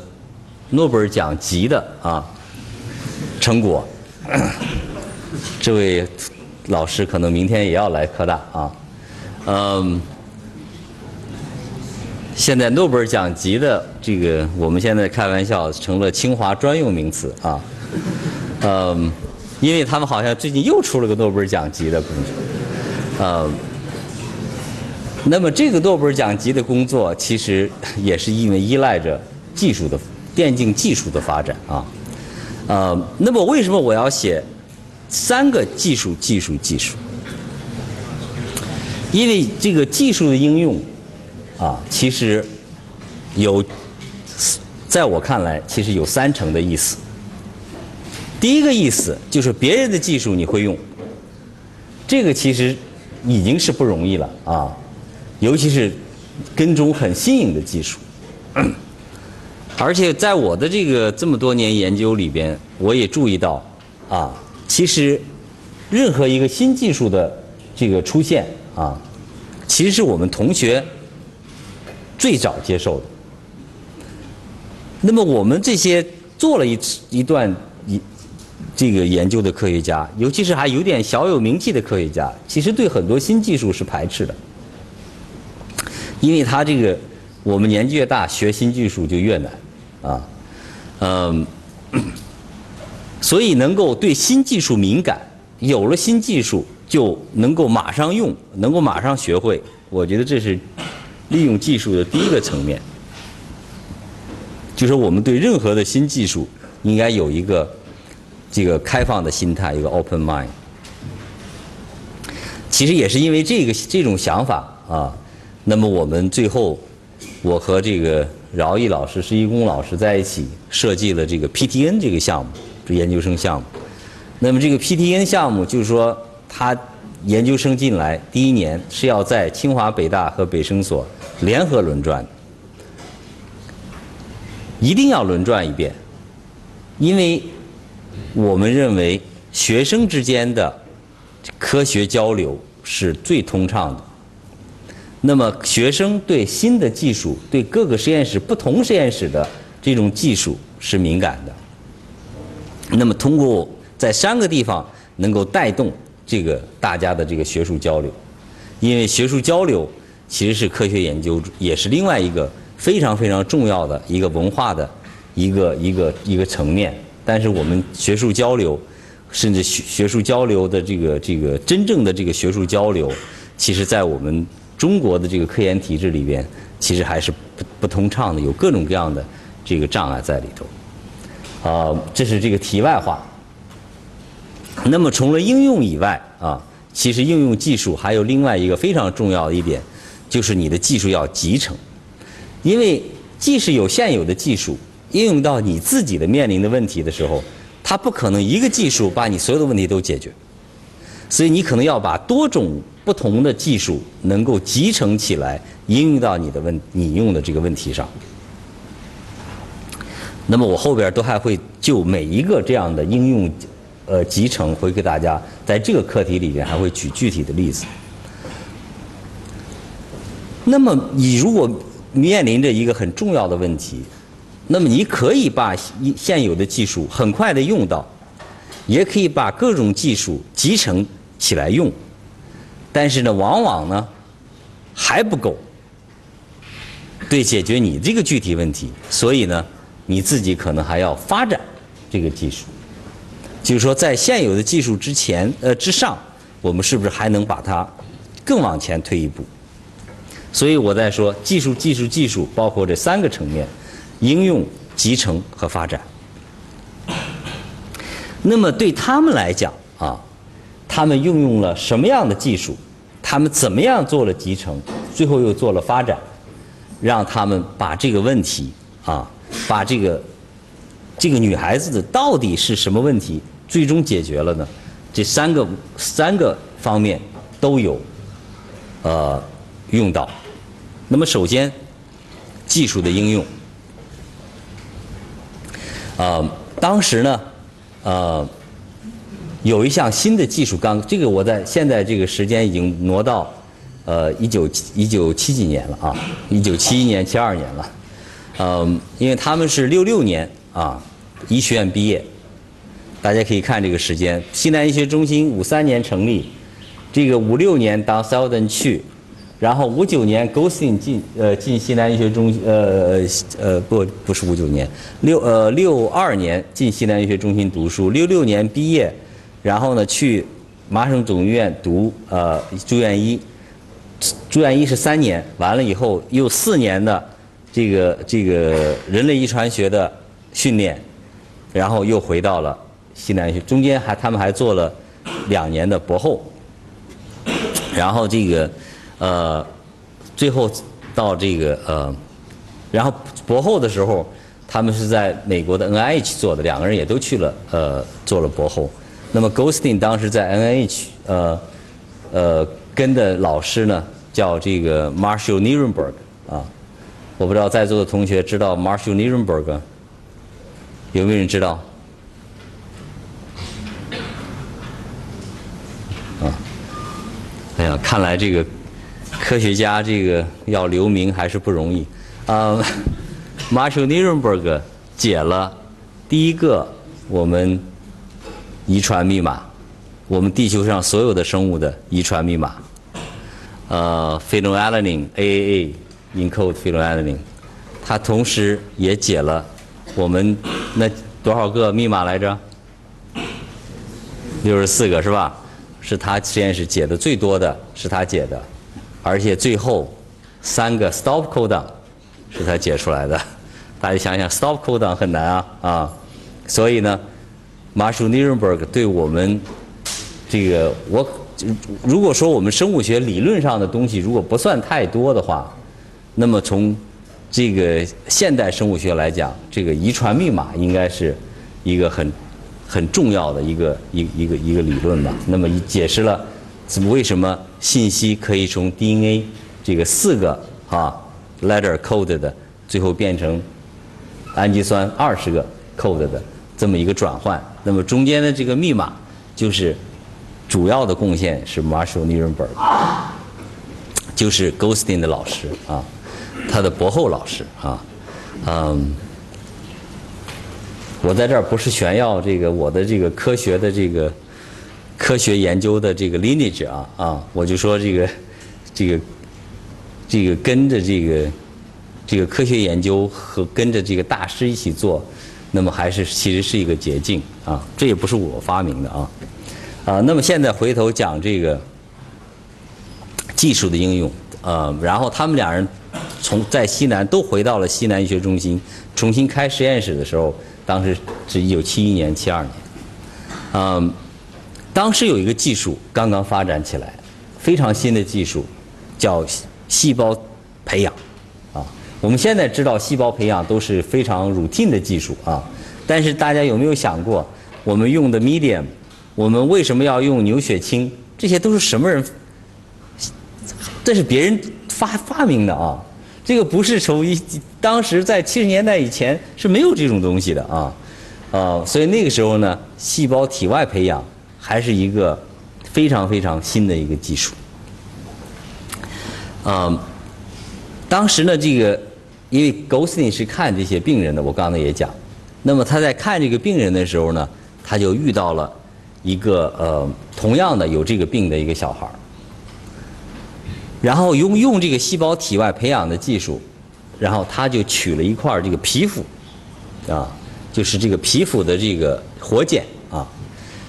诺贝尔奖级的啊成果。这位老师可能明天也要来科大啊。嗯，现在诺贝尔奖级的这个，我们现在开玩笑成了清华专用名词啊。嗯，因为他们好像最近又出了个诺贝尔奖级的工作。呃，那么这个诺贝尔奖级的工作，其实也是因为依赖着技术的电竞技术的发展啊。呃，那么为什么我要写三个技术、技术、技术？因为这个技术的应用啊，其实有，在我看来，其实有三层的意思。第一个意思就是别人的技术你会用，这个其实。已经是不容易了啊，尤其是跟踪很新颖的技术，而且在我的这个这么多年研究里边，我也注意到啊，其实任何一个新技术的这个出现啊，其实是我们同学最早接受的。那么我们这些做了一一段一。这个研究的科学家，尤其是还有点小有名气的科学家，其实对很多新技术是排斥的，因为他这个我们年纪越大，学新技术就越难，啊，嗯，所以能够对新技术敏感，有了新技术就能够马上用，能够马上学会，我觉得这是利用技术的第一个层面。就是我们对任何的新技术应该有一个这个开放的心态，一个 open mind。其实也是因为这个这种想法啊，那么我们最后我和这个饶毅老师、施一公老师在一起设计了这个 PTN 这个项目，这研究生项目。那么这个 PTN 项目就是说，他研究生进来第一年是要在清华、北大和北生所联合轮转。一定要轮转一遍，因为我们认为学生之间的科学交流是最通畅的。那么，学生对新的技术、对各个实验室、不同实验室的这种技术是敏感的。那么，通过在三个地方能够带动这个大家的这个学术交流，因为学术交流其实是科学研究，也是另外一个。非常非常重要的一个文化的一个一个一个层面，但是我们学术交流，甚至学学术交流的这个这个真正的这个学术交流，其实在我们中国的这个科研体制里边，其实还是不不通畅的，有各种各样的这个障碍在里头。啊，这是这个题外话。那么除了应用以外啊，其实应用技术还有另外一个非常重要的一点，就是你的技术要集成。因为即使有现有的技术应用到你自己的面临的问题的时候，它不可能一个技术把你所有的问题都解决，所以你可能要把多种不同的技术能够集成起来，应用到你的问你用的这个问题上。那么我后边都还会就每一个这样的应用，呃，集成会给大家在这个课题里面还会举具体的例子。那么你如果面临着一个很重要的问题，那么你可以把现有的技术很快的用到，也可以把各种技术集成起来用，但是呢，往往呢还不够，对解决你这个具体问题，所以呢，你自己可能还要发展这个技术，就是说在现有的技术之前呃之上，我们是不是还能把它更往前推一步？所以我在说技术、技术、技术，包括这三个层面：应用、集成和发展。那么对他们来讲啊，他们运用了什么样的技术？他们怎么样做了集成？最后又做了发展，让他们把这个问题啊，把这个这个女孩子的到底是什么问题，最终解决了呢？这三个三个方面都有呃用到。那么首先，技术的应用，啊，当时呢，呃，有一项新的技术刚，这个我在现在这个时间已经挪到，呃，一九一九七几年了啊，一九七一年、七二年了，嗯，因为他们是六六年啊，医学院毕业，大家可以看这个时间，西南医学中心五三年成立，这个五六年当 Selden 去。然后五九年，go sing 进呃进西南医学中呃呃不不是五九年六呃六二年进西南医学中心读书六六年毕业，然后呢去麻省总医院读呃住院医，住院医是三年，完了以后又四年的这个这个人类遗传学的训练，然后又回到了西南医学，中间还他们还做了两年的博后，然后这个。呃，最后到这个呃，然后博后的时候，他们是在美国的 NIH 做的，两个人也都去了呃做了博后。那么 Goldstein 当时在 NIH 呃呃跟的老师呢叫这个 Marshall Nirenberg 啊，我不知道在座的同学知道 Marshall Nirenberg 有没有人知道？啊，哎呀，看来这个。科学家这个要留名还是不容易，啊，Marshall Nirenberg 解了第一个我们遗传密码，我们地球上所有的生物的遗传密码，呃，phenylalanine AAA，encode phenylalanine，他同时也解了我们那多少个密码来着？六十四个是吧？是他实验室解的最多的，是他解的，而且最后三个 stop codon 是他解出来的。大家想想，stop codon 很难啊啊，所以呢，马舒尼伦伯格对我们这个我如果说我们生物学理论上的东西如果不算太多的话，那么从这个现代生物学来讲，这个遗传密码应该是一个很很重要的一个一一个一个理论吧。那么解释了为什么信息可以从 DNA 这个四个啊 letter code 的最后变成氨基酸二十个 code 的这么一个转换。那么中间的这个密码就是主要的贡献是 Marshall Nirenberg，就是 g o s t i n 的老师啊。他的博后老师啊，嗯，我在这儿不是炫耀这个我的这个科学的这个科学研究的这个 lineage 啊啊，我就说这个这个这个跟着这个这个科学研究和跟着这个大师一起做，那么还是其实是一个捷径啊，这也不是我发明的啊啊，那么现在回头讲这个技术的应用，呃，然后他们两人。从在西南都回到了西南医学中心，重新开实验室的时候，当时是一九七一年、七二年。嗯，当时有一个技术刚刚发展起来，非常新的技术，叫细胞培养。啊，我们现在知道细胞培养都是非常 routine 的技术啊，但是大家有没有想过，我们用的 medium，我们为什么要用牛血清？这些都是什么人？这是别人发发明的啊。这个不是从一当时在七十年代以前是没有这种东西的啊，啊，所以那个时候呢，细胞体外培养还是一个非常非常新的一个技术。嗯，当时呢，这个因为 g o s t i n 是看这些病人的，我刚才也讲，那么他在看这个病人的时候呢，他就遇到了一个呃同样的有这个病的一个小孩儿。然后用用这个细胞体外培养的技术，然后他就取了一块这个皮肤，啊，就是这个皮肤的这个活检，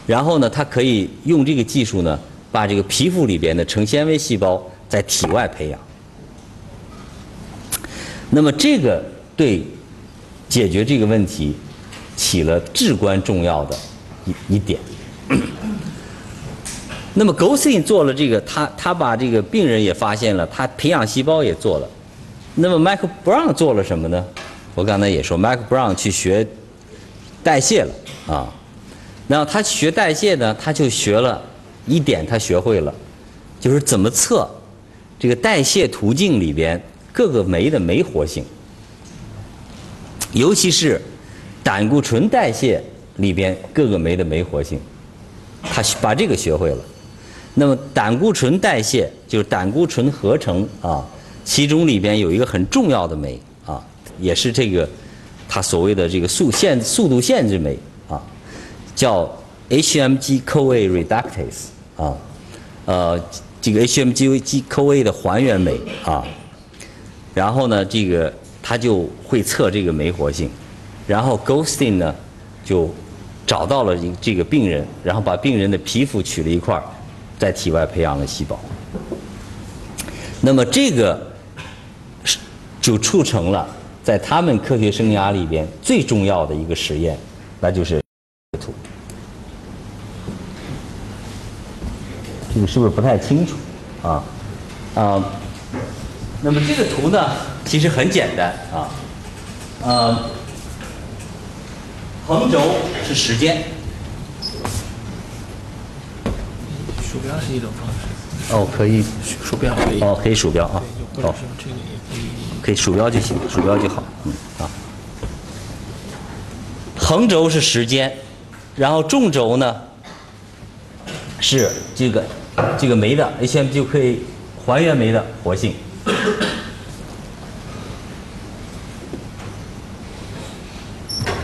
然后呢，他可以用这个技术呢，把这个皮肤里边的成纤维细胞在体外培养。那么这个对解决这个问题起了至关重要的一一点。那么 g o s i n 做了这个，他他把这个病人也发现了，他培养细胞也做了。那么 Michael Brown 做了什么呢？我刚才也说，Michael Brown 去学代谢了啊。然后他学代谢呢，他就学了一点，他学会了，就是怎么测这个代谢途径里边各个酶的酶活性，尤其是胆固醇代谢里边各个酶的酶活性，他把这个学会了。那么胆固醇代谢就是胆固醇合成啊，其中里边有一个很重要的酶啊，也是这个他所谓的这个速限速度限制酶叫 HMG-CoA reductase 啊，呃，这个 HMG-CoA 的还原酶啊，然后呢，这个它就会测这个酶活性，然后 Goldstein 呢就找到了这个病人，然后把病人的皮肤取了一块。在体外培养了细胞，那么这个就促成了在他们科学生涯里边最重要的一个实验，那就是图。这个是不是不太清楚啊？啊，那么这个图呢，其实很简单啊，呃，横轴是时间。鼠标是一种方式。哦，可以。鼠标可以。哦，可以鼠标啊。哦。这个也可以。可以鼠标就行，鼠标就好。嗯啊。横轴是时间，然后纵轴呢是这个这个酶的 HM 就可以还原酶的活性。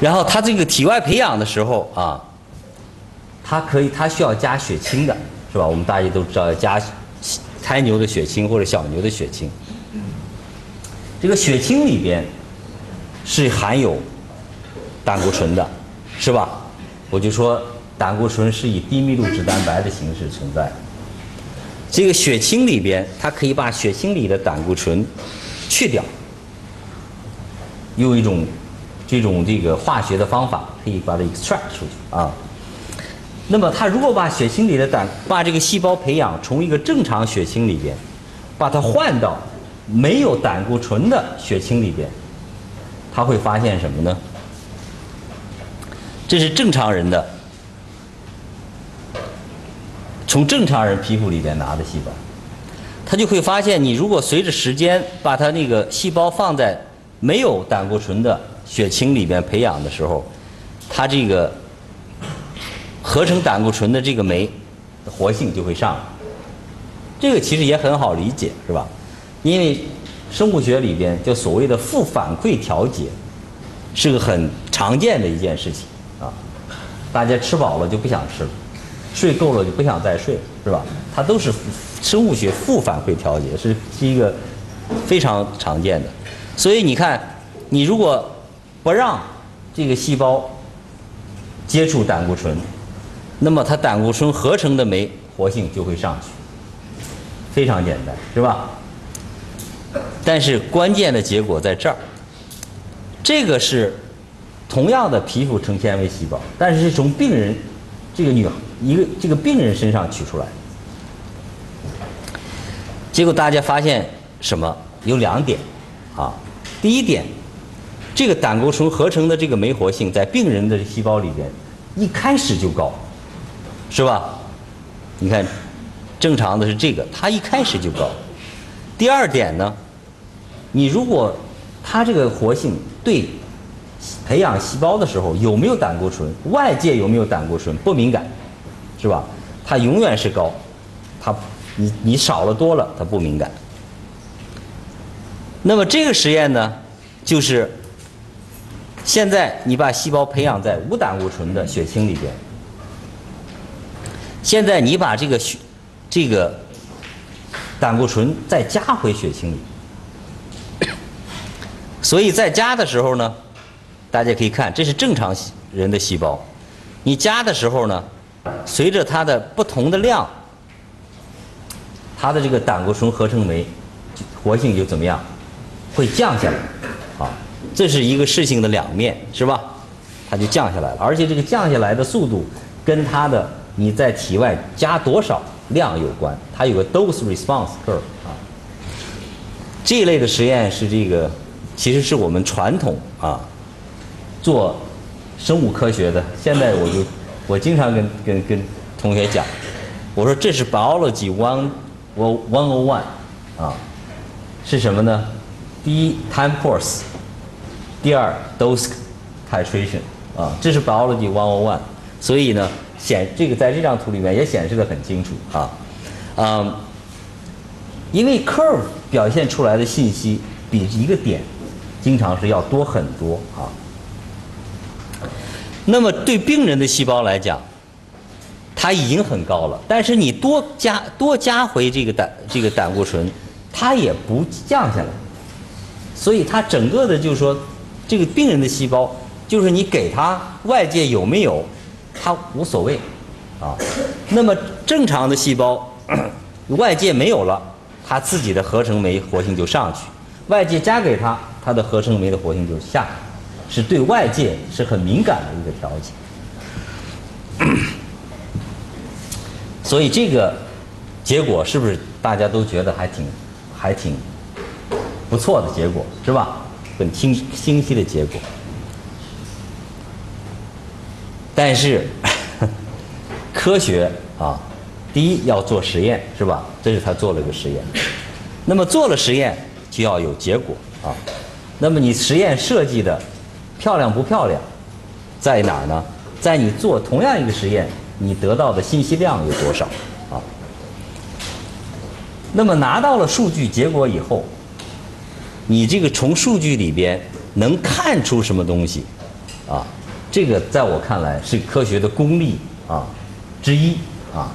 然后它这个体外培养的时候啊，它可以它需要加血清的。是吧？我们大家都知道要加胎牛的血清或者小牛的血清。这个血清里边是含有胆固醇的，是吧？我就说胆固醇是以低密度脂蛋白的形式存在。这个血清里边，它可以把血清里的胆固醇去掉，用一种这种这个化学的方法，可以把它 extract 出去啊。那么，它如果把血清里的胆，把这个细胞培养从一个正常血清里边，把它换到没有胆固醇的血清里边，它会发现什么呢？这是正常人的，从正常人皮肤里边拿的细胞，他就会发现，你如果随着时间把它那个细胞放在没有胆固醇的血清里边培养的时候，它这个合成胆固醇的这个酶的活性就会上。这个其实也很好理解，是吧？因为生物学里边就所谓的负反馈调节，是个很常见的一件事情。大家吃饱了就不想吃了，睡够了就不想再睡了，是吧？它都是生物学负反馈调节，是是一个非常常见的。所以你看，你如果不让这个细胞接触胆固醇，那么它胆固醇合成的酶活性就会上去，非常简单，是吧？但是关键的结果在这儿，这个是同样的皮肤成纤维细胞，但是是从病人这个女一个这个病人身上取出来。结果大家发现什么？有两点啊。第一点，这个胆固醇合成的这个酶活性在病人的细胞里边一开始就高，是吧？你看，正常的是这个，它一开始就高。第二点呢，你如果它这个活性对培养细胞的时候有没有胆固醇，外界有没有胆固醇不敏感，是吧？它永远是高，它你你少了多了它不敏感。那么这个实验呢，就是现在你把细胞培养在无胆固醇的血清里边，现在你把这个血这个胆固醇再加回血清里，所以在加的时候呢，大家可以看，这是正常人的细胞，你加的时候呢，随着它的不同的量，它的这个胆固醇合成酶活性就怎么样？会降下来，啊，这是一个事情的两面，是吧？它就降下来了，而且这个降下来的速度跟它的你在体外加多少量有关，它有个 dose response curve 啊。这一类的实验是这个，其实是我们传统啊做生物科学的。现在我就我经常跟跟跟同学讲，我说这是 biology one one o one 啊，是什么呢？第一，time course；第二，dose titration。啊，这是 biology one o one。所以呢，显这个在这张图里面也显示的很清楚啊。嗯，因为 curve 表现出来的信息比一个点经常是要多很多啊。那么对病人的细胞来讲，它已经很高了，但是你多加多加回这个胆这个胆固醇，它也不降下来。所以它整个的，就是说，这个病人的细胞，就是你给他外界有没有，它无所谓，啊，那么正常的细胞，外界没有了，它自己的合成酶活性就上去，外界加给它，它的合成酶的活性就下，是对外界是很敏感的一个调节。所以这个结果是不是大家都觉得还挺，还挺？不错的结果是吧？很清清晰的结果。但是 科学啊，第一要做实验是吧？这是他做了一个实验。那么做了实验就要有结果啊。那么你实验设计的漂亮不漂亮，在哪儿呢？在你做同样一个实验，你得到的信息量有多少啊？那么拿到了数据结果以后。你这个从数据里边能看出什么东西，啊，这个在我看来是科学的功力啊之一啊。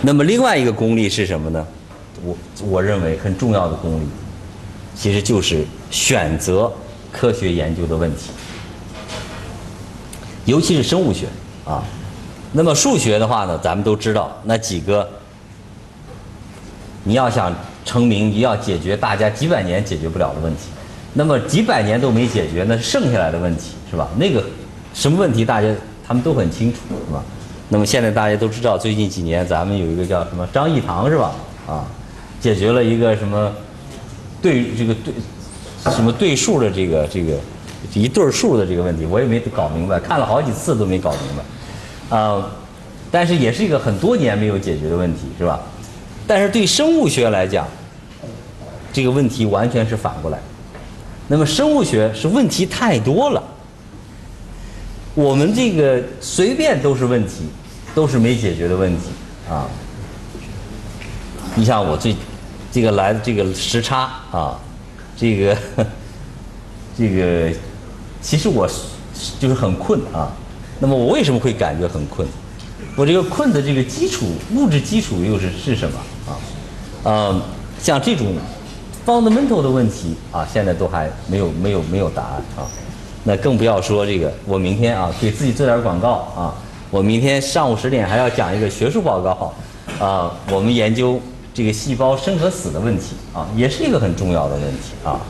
那么另外一个功力是什么呢？我我认为很重要的功力，其实就是选择科学研究的问题，尤其是生物学啊。那么数学的话呢，咱们都知道那几个，你要想成名，你要解决大家几百年解决不了的问题，那么几百年都没解决，那是剩下来的问题，是吧？那个什么问题，大家他们都很清楚，是吧？那么现在大家都知道，最近几年咱们有一个叫什么张益唐，是吧？啊，解决了一个什么对这个对什么对数的这个这个一对数的这个问题，我也没搞明白，看了好几次都没搞明白，啊，但是也是一个很多年没有解决的问题，是吧？但是对生物学来讲，这个问题完全是反过来。那么生物学是问题太多了，我们这个随便都是问题，都是没解决的问题啊。你像我最这个来的这个时差啊，这个这个，其实我就是很困啊。那么我为什么会感觉很困？我这个困的这个基础物质基础又是是什么啊？嗯，像这种 fundamental 的问题啊，现在都还没有没有没有答案啊。那更不要说这个，我明天啊给自己做点广告啊，我明天上午十点还要讲一个学术报告啊，我们研究。这个细胞生和死的问题啊，也是一个很重要的问题啊，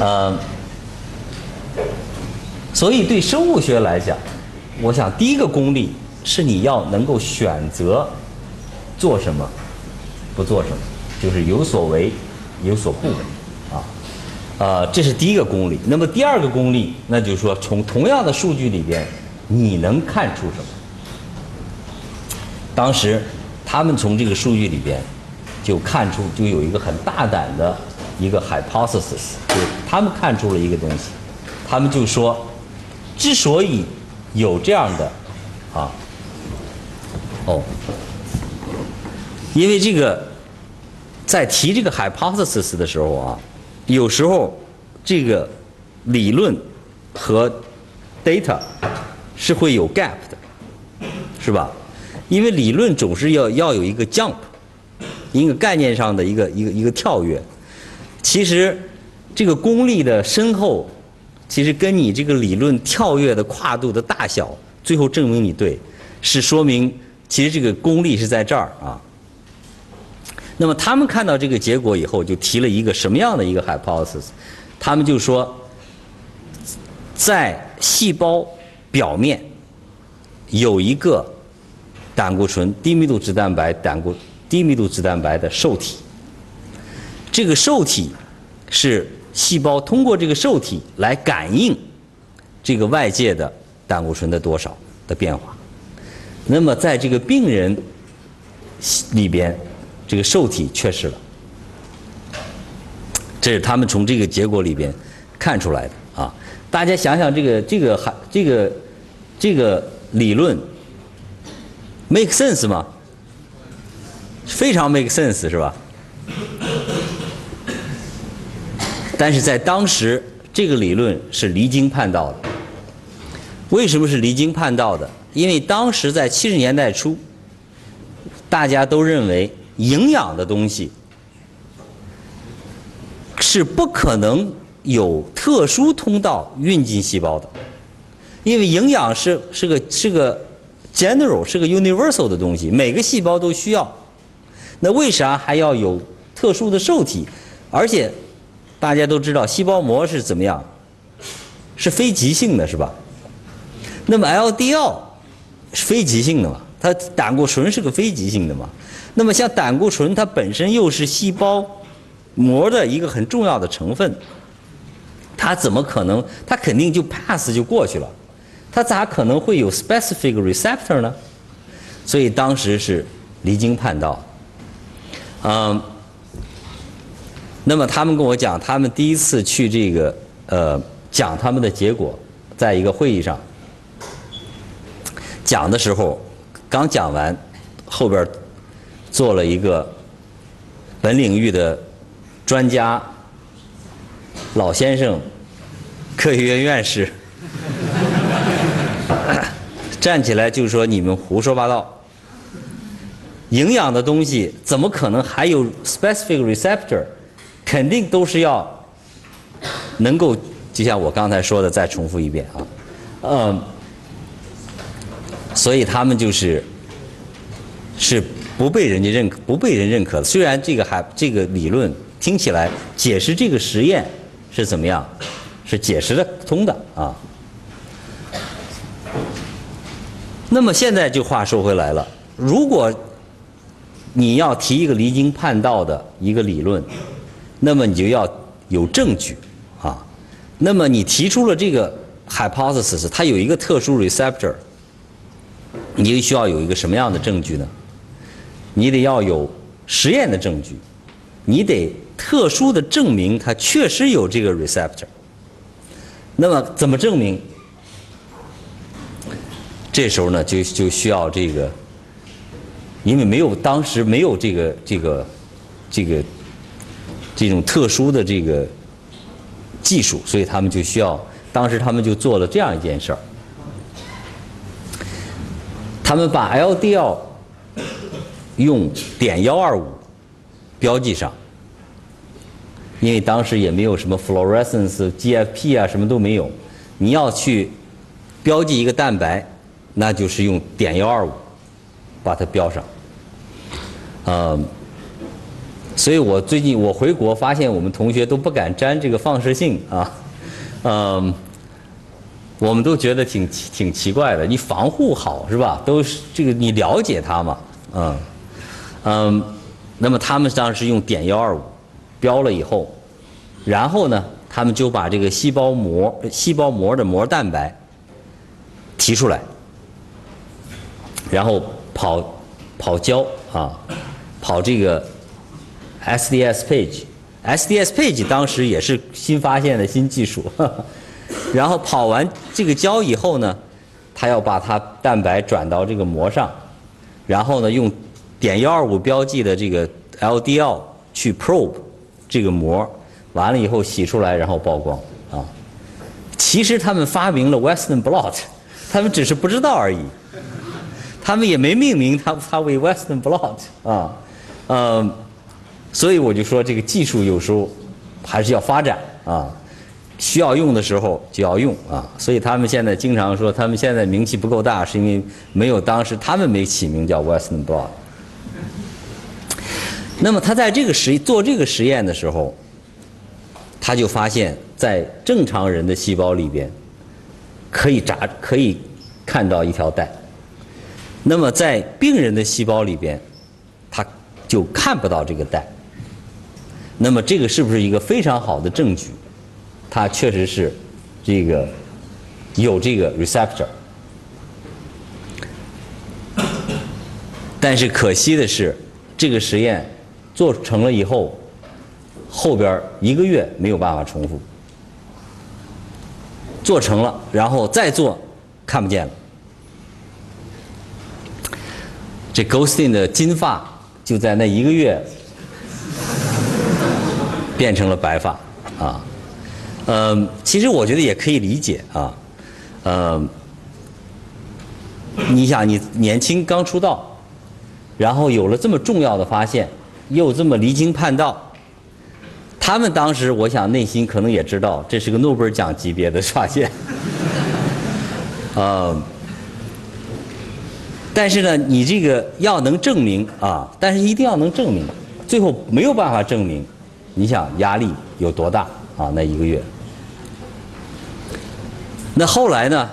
呃，所以对生物学来讲，我想第一个功力是你要能够选择做什么，不做什么，就是有所为，有所不为啊，呃，这是第一个功力。那么第二个功力，那就是说从同样的数据里边，你能看出什么？当时他们从这个数据里边。就看出就有一个很大胆的一个 hypothesis，就他们看出了一个东西，他们就说，之所以有这样的啊，哦，因为这个在提这个 hypothesis 的时候啊，有时候这个理论和 data 是会有 gap 的，是吧？因为理论总是要要有一个 jump。一个概念上的一个一个一个跳跃，其实这个功力的深厚，其实跟你这个理论跳跃的跨度的大小，最后证明你对，是说明其实这个功力是在这儿啊。那么他们看到这个结果以后，就提了一个什么样的一个 hypothesis？他们就说，在细胞表面有一个胆固醇低密度脂蛋白胆固。低密度脂蛋白的受体，这个受体是细胞通过这个受体来感应这个外界的胆固醇的多少的变化。那么在这个病人里边，这个受体缺失了，这是他们从这个结果里边看出来的啊。大家想想，这个这个还这个这个理论 make sense 吗？非常 make sense 是吧？但是在当时，这个理论是离经叛道的。为什么是离经叛道的？因为当时在七十年代初，大家都认为营养的东西是不可能有特殊通道运进细胞的，因为营养是是个是个 general 是个 universal 的东西，每个细胞都需要。那为啥还要有特殊的受体？而且大家都知道，细胞膜是怎么样？是非极性的，是吧？那么 LDL 是非极性的嘛？它胆固醇是个非极性的嘛？那么像胆固醇，它本身又是细胞膜的一个很重要的成分，它怎么可能？它肯定就 pass 就过去了，它咋可能会有 specific receptor 呢？所以当时是离经叛道。嗯，那么他们跟我讲，他们第一次去这个呃讲他们的结果，在一个会议上讲的时候，刚讲完，后边做了一个本领域的专家老先生，科学院院士站起来就说：“你们胡说八道。”营养的东西怎么可能还有 specific receptor 肯定都是要能够，就像我刚才说的，再重复一遍啊，嗯，所以他们就是是不被人家认可、不被人认可的。虽然这个还这个理论听起来解释这个实验是怎么样，是解释的通的啊。那么现在就话说回来了，如果你要提一个离经叛道的一个理论，那么你就要有证据啊。那么你提出了这个 hypothesis，它有一个特殊 receptor，你就需要有一个什么样的证据呢？你得要有实验的证据，你得特殊的证明它确实有这个 receptor。那么怎么证明？这时候呢，就就需要这个，因为没有当时没有这个这个这个这种特殊的这个技术，所以他们就需要，当时他们就做了这样一件事儿，他们把 LDL 用点幺二五标记上，因为当时也没有什么 fluorescence、GFP 啊，什么都没有，你要去标记一个蛋白。那就是用点幺二五把它标上，嗯，所以我最近我回国发现我们同学都不敢沾这个放射性啊，嗯，我们都觉得挺挺奇怪的。你防护好是吧？都是这个你了解它嘛？嗯嗯，那么他们当时用碘幺二五标了以后，然后呢，他们就把这个细胞膜细胞膜的膜蛋白提出来。然后跑跑胶啊，跑这个 SDS page，SDS page 当时也是新发现的新技术。然后跑完这个胶以后呢，他要把它蛋白转到这个膜上，然后呢用碘幺二五标记的这个 LDL 去 probe 这个膜，完了以后洗出来然后曝光啊。其实他们发明了 Western blot，他们只是不知道而已。他们也没命名它，它为 Western blot 啊，呃，所以我就说这个技术有时候还是要发展啊，需要用的时候就要用啊，所以他们现在经常说他们现在名气不够大，是因为没有当时他们没起名叫 Western blot。那么他在这个实做这个实验的时候，他就发现，在正常人的细胞里边，可以扎可以看到一条带。那么在病人的细胞里边，他就看不到这个蛋。那么这个是不是一个非常好的证据？它确实是这个有这个 receptor。但是可惜的是，这个实验做成了以后，后边一个月没有办法重复。做成了，然后再做，看不见了。这 Ghostin 的金发就在那一个月变成了白发啊，嗯，其实我觉得也可以理解啊，嗯，你想你年轻刚出道，然后有了这么重要的发现，又这么离经叛道，他们当时我想内心可能也知道这是个诺贝尔奖级别的发现，嗯。但是呢，你这个要能证明啊，但是一定要能证明，最后没有办法证明，你想压力有多大啊？那一个月，那后来呢，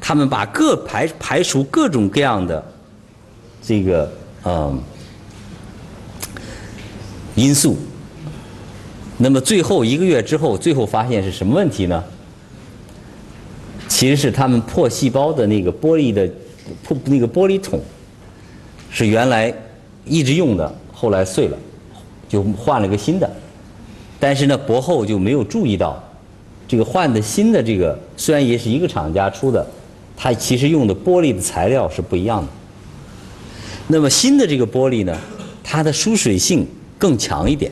他们把各排排除各种各样的这个嗯因素，那么最后一个月之后，最后发现是什么问题呢？其实是他们破细胞的那个玻璃的。破那个玻璃桶是原来一直用的，后来碎了，就换了个新的。但是呢，博后就没有注意到，这个换的新的这个虽然也是一个厂家出的，它其实用的玻璃的材料是不一样的。那么新的这个玻璃呢，它的疏水性更强一点，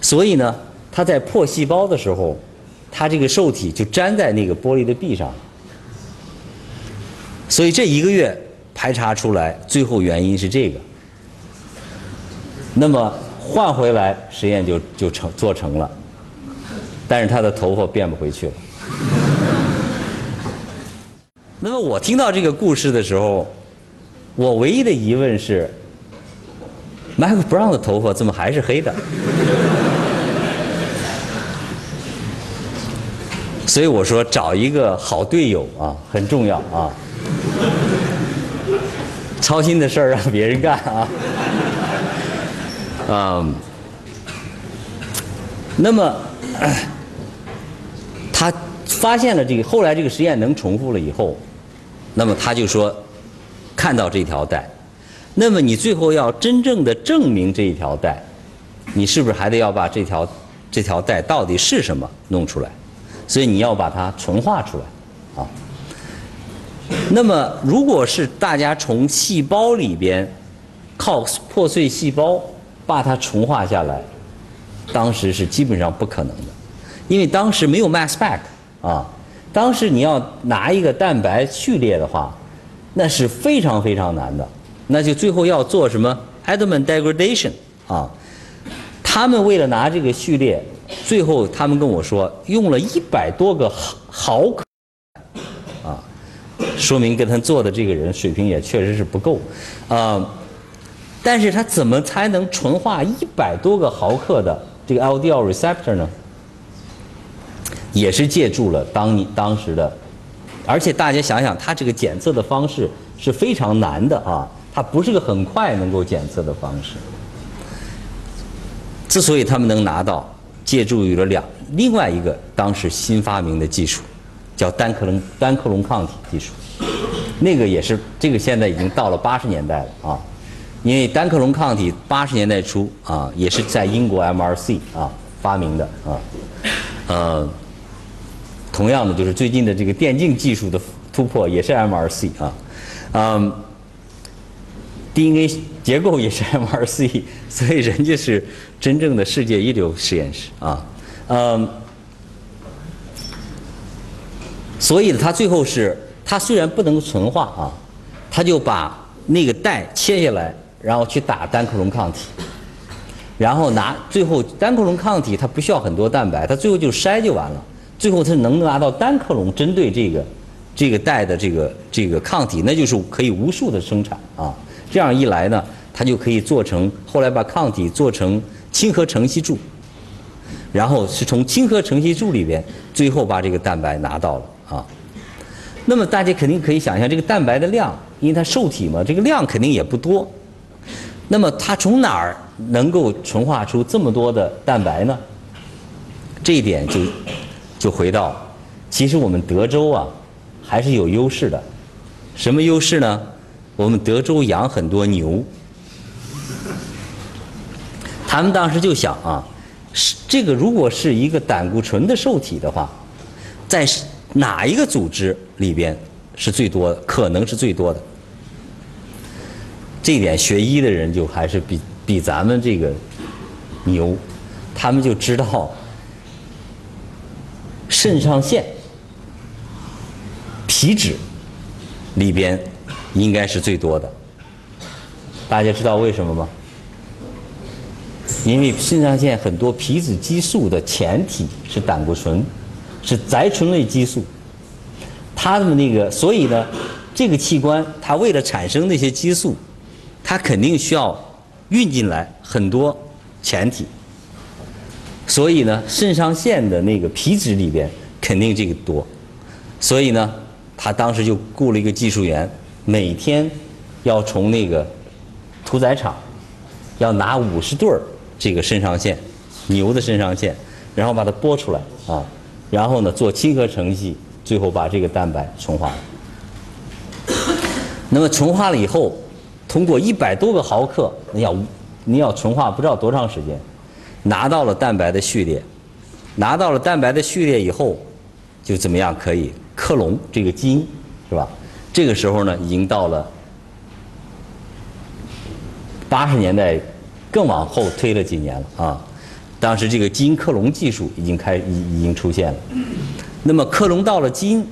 所以呢，它在破细胞的时候，它这个受体就粘在那个玻璃的壁上。所以这一个月排查出来，最后原因是这个。那么换回来实验就就成做成了，但是他的头发变不回去了。那么我听到这个故事的时候，我唯一的疑问是，Michael Brown 的头发怎么还是黑的？所以我说找一个好队友啊很重要啊，操心的事儿让别人干啊。嗯，那么 他发现了这个，后来这个实验能重复了以后，那么他就说看到这条带，那么你最后要真正的证明这一条带，你是不是还得要把这条这条带到底是什么弄出来？所以你要把它纯化出来，啊。那么如果是大家从细胞里边靠破碎细胞。把它重化下来，当时是基本上不可能的，因为当时没有 mass spec 啊。当时你要拿一个蛋白序列的话，那是非常非常难的。那就最后要做什么 Edman degradation 啊？他们为了拿这个序列，最后他们跟我说用了一百多个毫毫克，说明跟他做的这个人水平也确实是不够啊。但是他怎么才能纯化一百多个毫克的这个 LDL receptor 呢？也是借助了当你当时的，而且大家想想，他这个检测的方式是非常难的啊，它不是个很快能够检测的方式。之所以他们能拿到，借助于了两另外一个当时新发明的技术，叫单克隆单克隆抗体技术，那个也是这个现在已经到了八十年代了啊。因为单克隆抗体八十年代初啊，也是在英国 MRC 啊发明的啊，呃，同样的就是最近的这个电镜技术的突破也是 MRC 啊，嗯，DNA 结构也是 MRC，所以人家是真正的世界一流实验室啊，嗯，所以他最后是，他虽然不能纯化啊，他就把那个带切下来。然后去打单克隆抗体，然后拿最后单克隆抗体它不需要很多蛋白，它最后就筛就完了。最后它能拿到单克隆针对这个这个带的这个这个抗体，那就是可以无数的生产啊。这样一来呢，它就可以做成后来把抗体做成亲和承系柱，然后是从亲和承系柱里边最后把这个蛋白拿到了啊。那么大家肯定可以想象这个蛋白的量，因为它受体嘛，这个量肯定也不多。那么它从哪儿能够纯化出这么多的蛋白呢？这一点就就回到，其实我们德州啊还是有优势的。什么优势呢？我们德州养很多牛，他们当时就想啊，是这个如果是一个胆固醇的受体的话，在哪一个组织里边是最多的？可能是最多的。这一点学医的人就还是比比咱们这个牛，他们就知道肾上腺皮质里边应该是最多的。大家知道为什么吗？因为肾上腺很多皮质激素的前体是胆固醇，是甾醇类激素。它们那个，所以呢，这个器官它为了产生那些激素。它肯定需要运进来很多前体，所以呢，肾上腺的那个皮质里边肯定这个多，所以呢，他当时就雇了一个技术员，每天要从那个屠宰场要拿五十对儿这个肾上腺牛的肾上腺，然后把它剥出来啊，然后呢做亲和承系，最后把这个蛋白纯化。那么纯化了以后。通过一百多个毫克，你要你要纯化不知道多长时间，拿到了蛋白的序列，拿到了蛋白的序列以后，就怎么样可以克隆这个基因，是吧？这个时候呢，已经到了八十年代，更往后推了几年了啊。当时这个基因克隆技术已经开已已经出现了，那么克隆到了基因，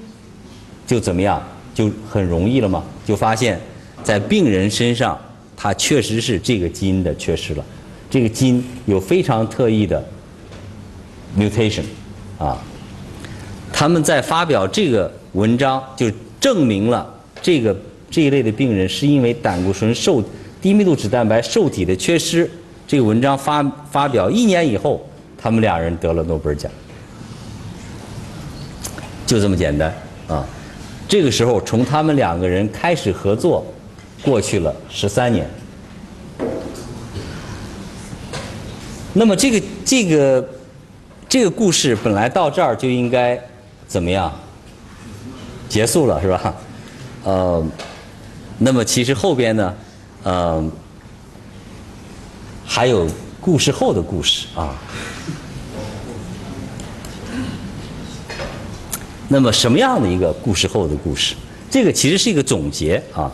就怎么样就很容易了嘛？就发现。在病人身上，他确实是这个基因的缺失了，这个基因有非常特异的 mutation 啊。他们在发表这个文章，就证明了这个这一类的病人是因为胆固醇受低密度脂蛋白受体的缺失。这个文章发发表一年以后，他们俩人得了诺贝尔奖，就这么简单啊。这个时候，从他们两个人开始合作，过去了十三年。那么这个这个这个故事本来到这儿就应该怎么样结束了，是吧？呃，那么其实后边呢，呃，还有故事后的故事啊。那么什么样的一个故事后的故事？这个其实是一个总结啊，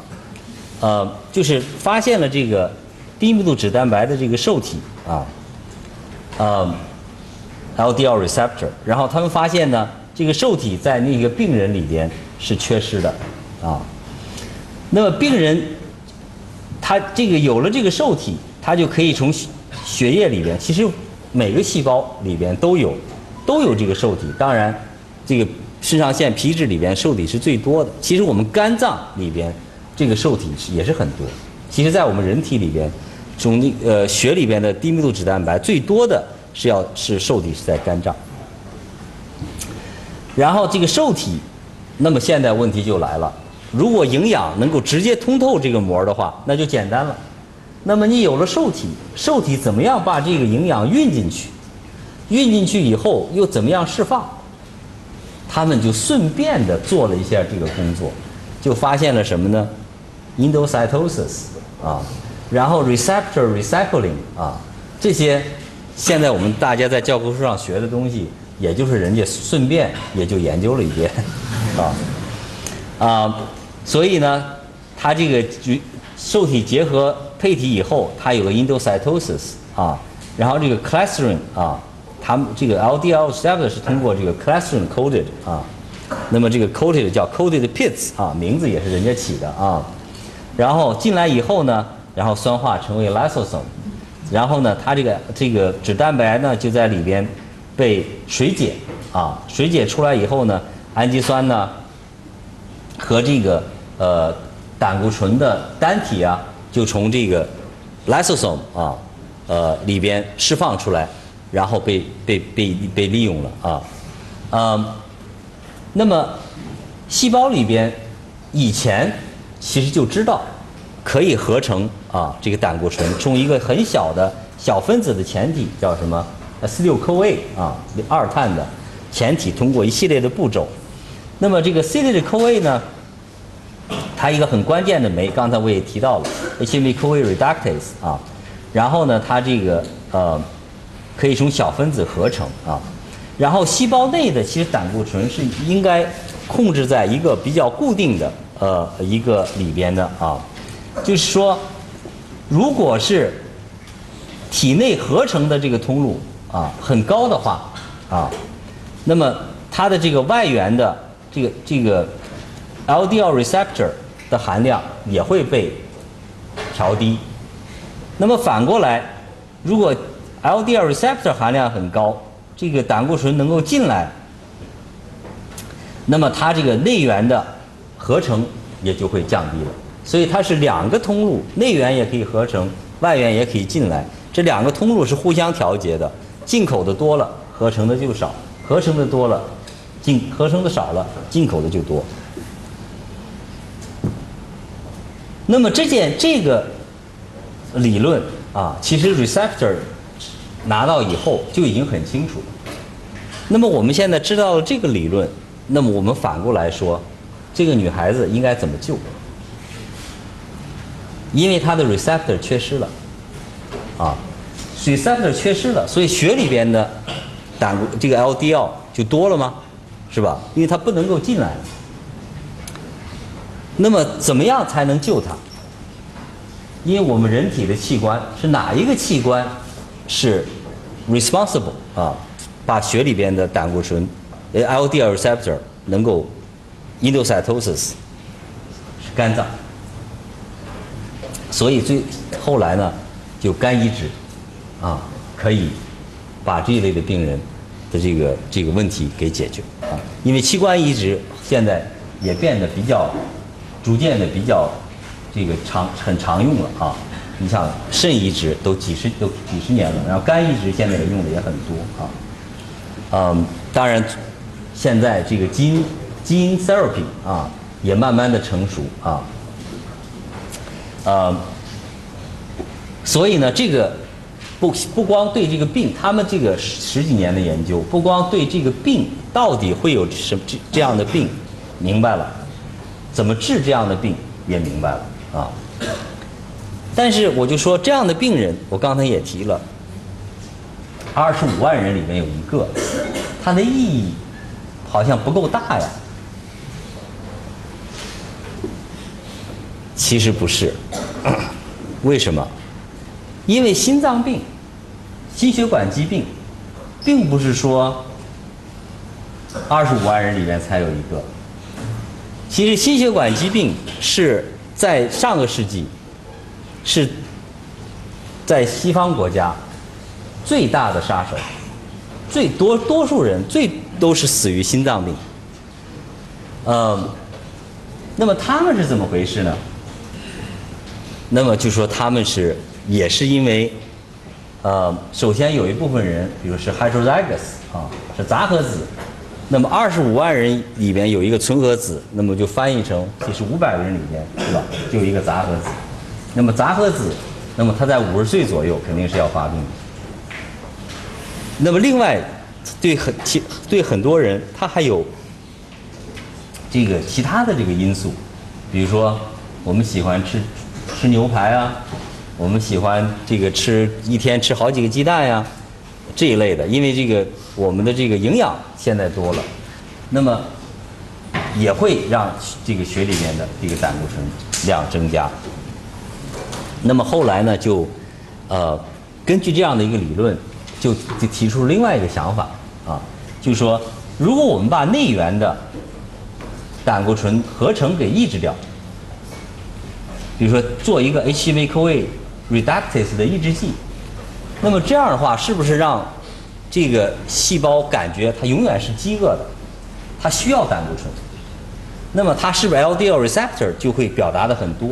呃，就是发现了这个低密度脂蛋白的这个受体啊，呃，LDL receptor，然后他们发现呢，这个受体在那个病人里边是缺失的啊。那么病人他这个有了这个受体，它就可以从血液里边，其实每个细胞里边都有都有这个受体，当然这个。肾上腺皮质里边受体是最多的，其实我们肝脏里边这个受体是也是很多。其实，在我们人体里边，从呃血里边的低密度脂蛋白最多的是要是受体是在肝脏。然后这个受体，那么现在问题就来了，如果营养能够直接通透这个膜的话，那就简单了。那么你有了受体，受体怎么样把这个营养运进去？运进去以后又怎么样释放？他们就顺便的做了一下这个工作，就发现了什么呢？endocytosis 啊，然后 receptor recycling 啊，这些现在我们大家在教科书上学的东西，也就是人家顺便也就研究了一遍啊 啊，所以呢，它这个就受体结合配体以后，它有个 endocytosis 啊，然后这个 cholesterol 啊。他们这个 LDL receptor 是通过这个 cholesterol coated 啊，那么这个 coated 叫 coated pits 啊，名字也是人家起的啊。然后进来以后呢，然后酸化成为 lysosome，然后呢，它这个这个脂蛋白呢就在里边被水解啊，水解出来以后呢，氨基酸呢和这个呃胆固醇的单体啊，就从这个 lysosome 啊呃里边释放出来。然后被被被被利用了啊，嗯，那么细胞里边以前其实就知道可以合成啊这个胆固醇，从一个很小的小分子的前体叫什么 acetyl-CoA 啊二碳的前体，通过一系列的步骤，那么这个 acetyl-CoA 呢，它一个很关键的酶，刚才我也提到了，HMG-CoA reductase 啊，然后呢，它这个呃。可以从小分子合成啊，然后细胞内的其实胆固醇是应该控制在一个比较固定的呃一个里边的啊，就是说，如果是体内合成的这个通路啊很高的话啊，那么它的这个外源的这个这个 LDL receptor 的含量也会被调低，那么反过来如果 LDL receptor 含量很高，这个胆固醇能够进来，那么它这个内源的合成也就会降低了。所以它是两个通路，内源也可以合成，外源也可以进来。这两个通路是互相调节的，进口的多了，合成的就少；合成的多了，进合成的少了，进口的就多。那么这件这个理论啊，其实 receptor。拿到以后就已经很清楚了。那么我们现在知道了这个理论，那么我们反过来说，这个女孩子应该怎么救？因为她的 receptor 缺失了，啊，receptor 缺失了，所以血里边的胆固这个 LDL 就多了吗？是吧？因为它不能够进来。那么怎么样才能救他？因为我们人体的器官是哪一个器官是？responsible 啊，把血里边的胆固醇，LDL receptor 能够 endocytosis 是肝脏，所以最后来呢就肝移植啊，可以把这一类的病人的这个这个问题给解决啊。因为器官移植现在也变得比较逐渐的比较这个常很常用了啊。你像肾移植都几十都几十年了，然后肝移植现在也用的也很多啊。嗯，当然，现在这个基因基因 therapy 啊也慢慢的成熟啊。呃，所以呢，这个不不光对这个病，他们这个十几年的研究，不光对这个病到底会有什么这这样的病明白了，怎么治这样的病也明白了啊。但是我就说这样的病人，我刚才也提了，二十五万人里面有一个，它的意义好像不够大呀。其实不是，为什么？因为心脏病、心血管疾病，并不是说二十五万人里面才有一个。其实心血管疾病是在上个世纪，是在西方国家最大的杀手，最多多数人最都是死于心脏病。呃，那么他们是怎么回事呢？那么就说他们是也是因为，呃，首先有一部分人，比如是 heterozygous 啊，是杂合子，那么二十五万人里边有一个纯合子，那么就翻译成就是五百个人里边是吧，就一个杂合子，那么杂合子，那么他在五十岁左右肯定是要发病的。那么另外，对很其对很多人，他还有这个其他的这个因素，比如说我们喜欢吃。吃牛排啊，我们喜欢这个吃一天吃好几个鸡蛋呀，这一类的，因为这个我们的这个营养现在多了，那么也会让这个血里面的这个胆固醇量增加。那么后来呢，就呃根据这样的一个理论，就就提出另外一个想法啊，就是说，如果我们把内源的胆固醇合成给抑制掉。比如说做一个 HCV-CoA reductase 的抑制剂，那么这样的话，是不是让这个细胞感觉它永远是饥饿的，它需要胆固醇？那么它是不是 LDL receptor 就会表达的很多？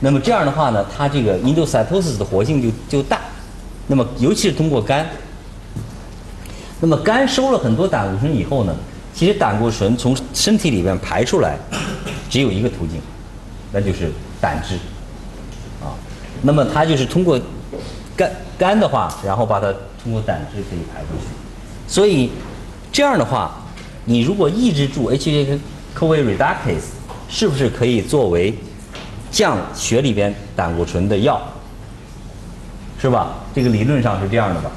那么这样的话呢，它这个 endocytosis 的活性就就大。那么尤其是通过肝，那么肝收了很多胆固醇以后呢，其实胆固醇从身体里面排出来只有一个途径，那就是。胆汁，啊，那么它就是通过肝的话，然后把它通过胆汁可以排出去。所以这样的话，你如果抑制住 HCV-CoA reductase，是不是可以作为降血里边胆固醇的药？是吧？这个理论上是这样的吧？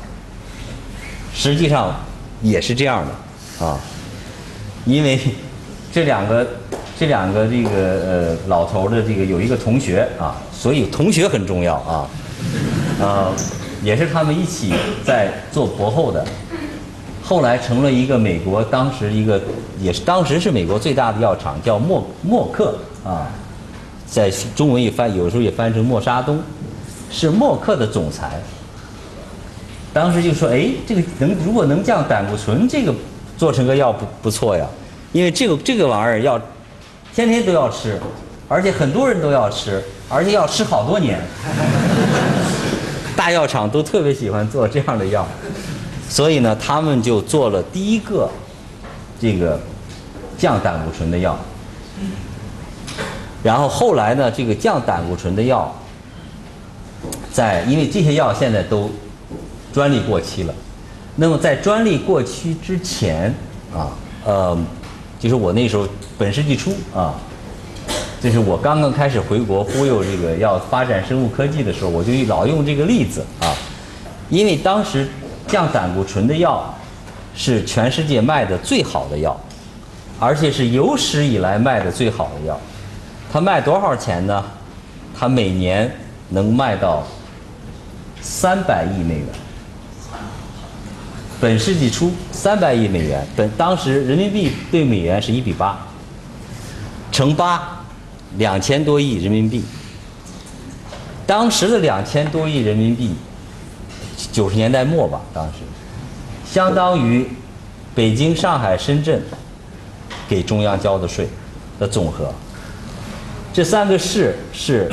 实际上也是这样的啊，因为这两个。这两个这个呃老头的这个有一个同学啊，所以同学很重要啊，呃，也是他们一起在做博后的，后来成了一个美国当时一个也是当时是美国最大的药厂叫默默克啊，在中文也翻有时候也翻成默沙东，是默克的总裁。当时就说哎，这个能如果能降胆固醇，这个做成个药不不错呀，因为这个这个玩意儿要。天天都要吃，而且很多人都要吃，而且要吃好多年。大药厂都特别喜欢做这样的药，所以呢，他们就做了第一个这个降胆固醇的药。然后后来呢，这个降胆固醇的药，在因为这些药现在都专利过期了，那么在专利过期之前啊，呃。就是我那时候本世纪初啊，就是我刚刚开始回国忽悠这个要发展生物科技的时候，我就老用这个例子啊，因为当时降胆固醇的药是全世界卖的最好的药，而且是有史以来卖的最好的药，它卖多少钱呢？它每年能卖到三百亿美元。本世纪初，三百亿美元，本当时人民币对美元是一比八，乘八，两千多亿人民币。当时的两千多亿人民币，九十年代末吧，当时相当于北京、上海、深圳给中央交的税的总和。这三个市是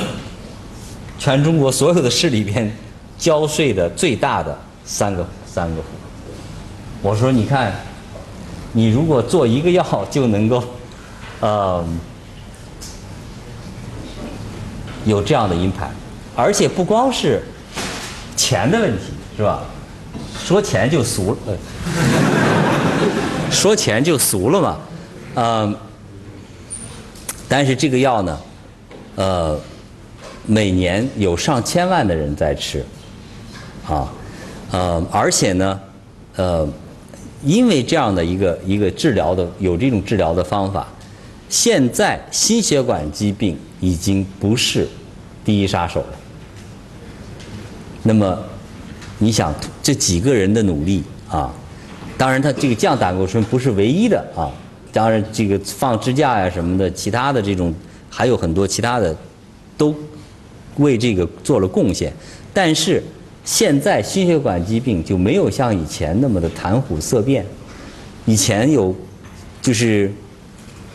全中国所有的市里边交税的最大的三个三个。我说，你看，你如果做一个药就能够，呃，有这样的 impact，而且不光是钱的问题，是吧？说钱就俗了，说钱就俗了嘛，嗯。但是这个药呢，呃，每年有上千万的人在吃，啊，呃，而且呢，呃，因为这样的一个一个治疗的有这种治疗的方法，现在心血管疾病已经不是第一杀手了。那么，你想这几个人的努力啊，当然他这个降胆固醇不是唯一的啊。当然，这个放支架呀什么的，其他的这种还有很多其他的，都为这个做了贡献。但是现在心血管疾病就没有像以前那么的谈虎色变。以前有，就是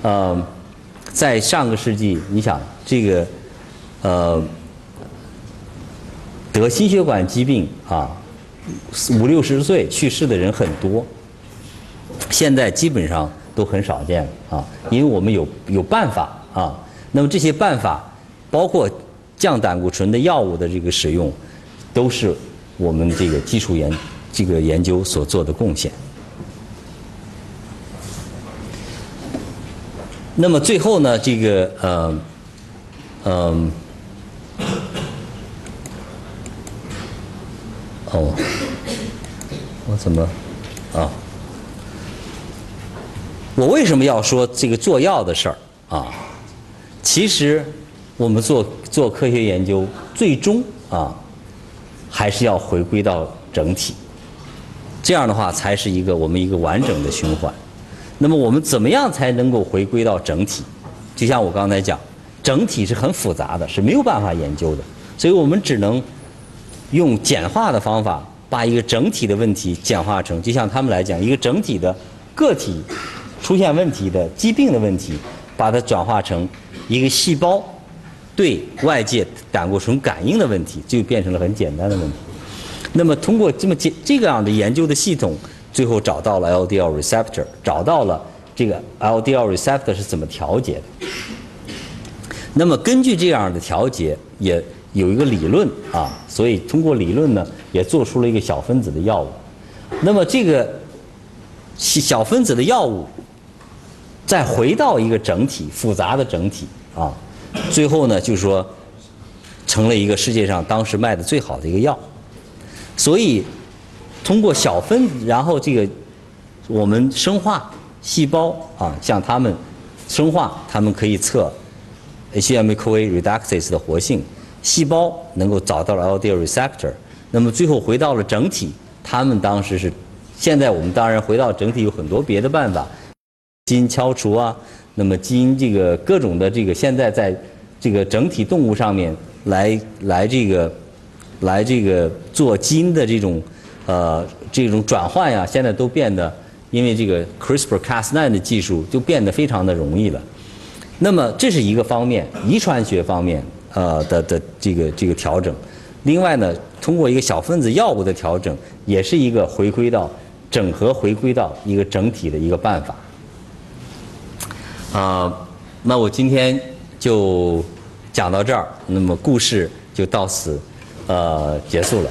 呃，在上个世纪，你想这个呃得心血管疾病啊，五六十岁去世的人很多。现在基本上。都很少见啊，因为我们有有办法啊。那么这些办法，包括降胆固醇的药物的这个使用，都是我们这个基础研这个研究所做的贡献。那么最后呢，这个呃，嗯，哦，我怎么啊？我为什么要说这个做药的事儿啊？其实我们做做科学研究，最终啊还是要回归到整体，这样的话才是一个我们一个完整的循环。那么我们怎么样才能够回归到整体？就像我刚才讲，整体是很复杂的，是没有办法研究的，所以我们只能用简化的方法，把一个整体的问题简化成，就像他们来讲，一个整体的个体。出现问题的疾病的问题，把它转化成一个细胞对外界胆固醇感应的问题，就变成了很简单的问题。那么通过这么简这个样的研究的系统，最后找到了 LDL receptor，找到了这个 LDL receptor 是怎么调节的。那么根据这样的调节，也有一个理论啊，所以通过理论呢，也做出了一个小分子的药物。那么这个小分子的药物。再回到一个整体复杂的整体啊，最后呢，就是说，成了一个世界上当时卖的最好的一个药。所以，通过小分子，然后这个我们生化细胞啊，像它们生化，它们可以测 HMA-CoA reductase 的活性，细胞能够找到了 LDL receptor。那么最后回到了整体，他们当时是，现在我们当然回到整体有很多别的办法。基因敲除啊，那么基因这个各种的这个现在在这个整体动物上面来来这个来这个做基因的这种呃这种转换呀，现在都变得因为这个 CRISPR-Cas9 的技术就变得非常的容易了。那么这是一个方面，遗传学方面呃的的这个这个调整。另外呢，通过一个小分子药物的调整，也是一个回归到整合回归到一个整体的一个办法。啊，那我今天就讲到这儿，那么故事就到此呃结束了，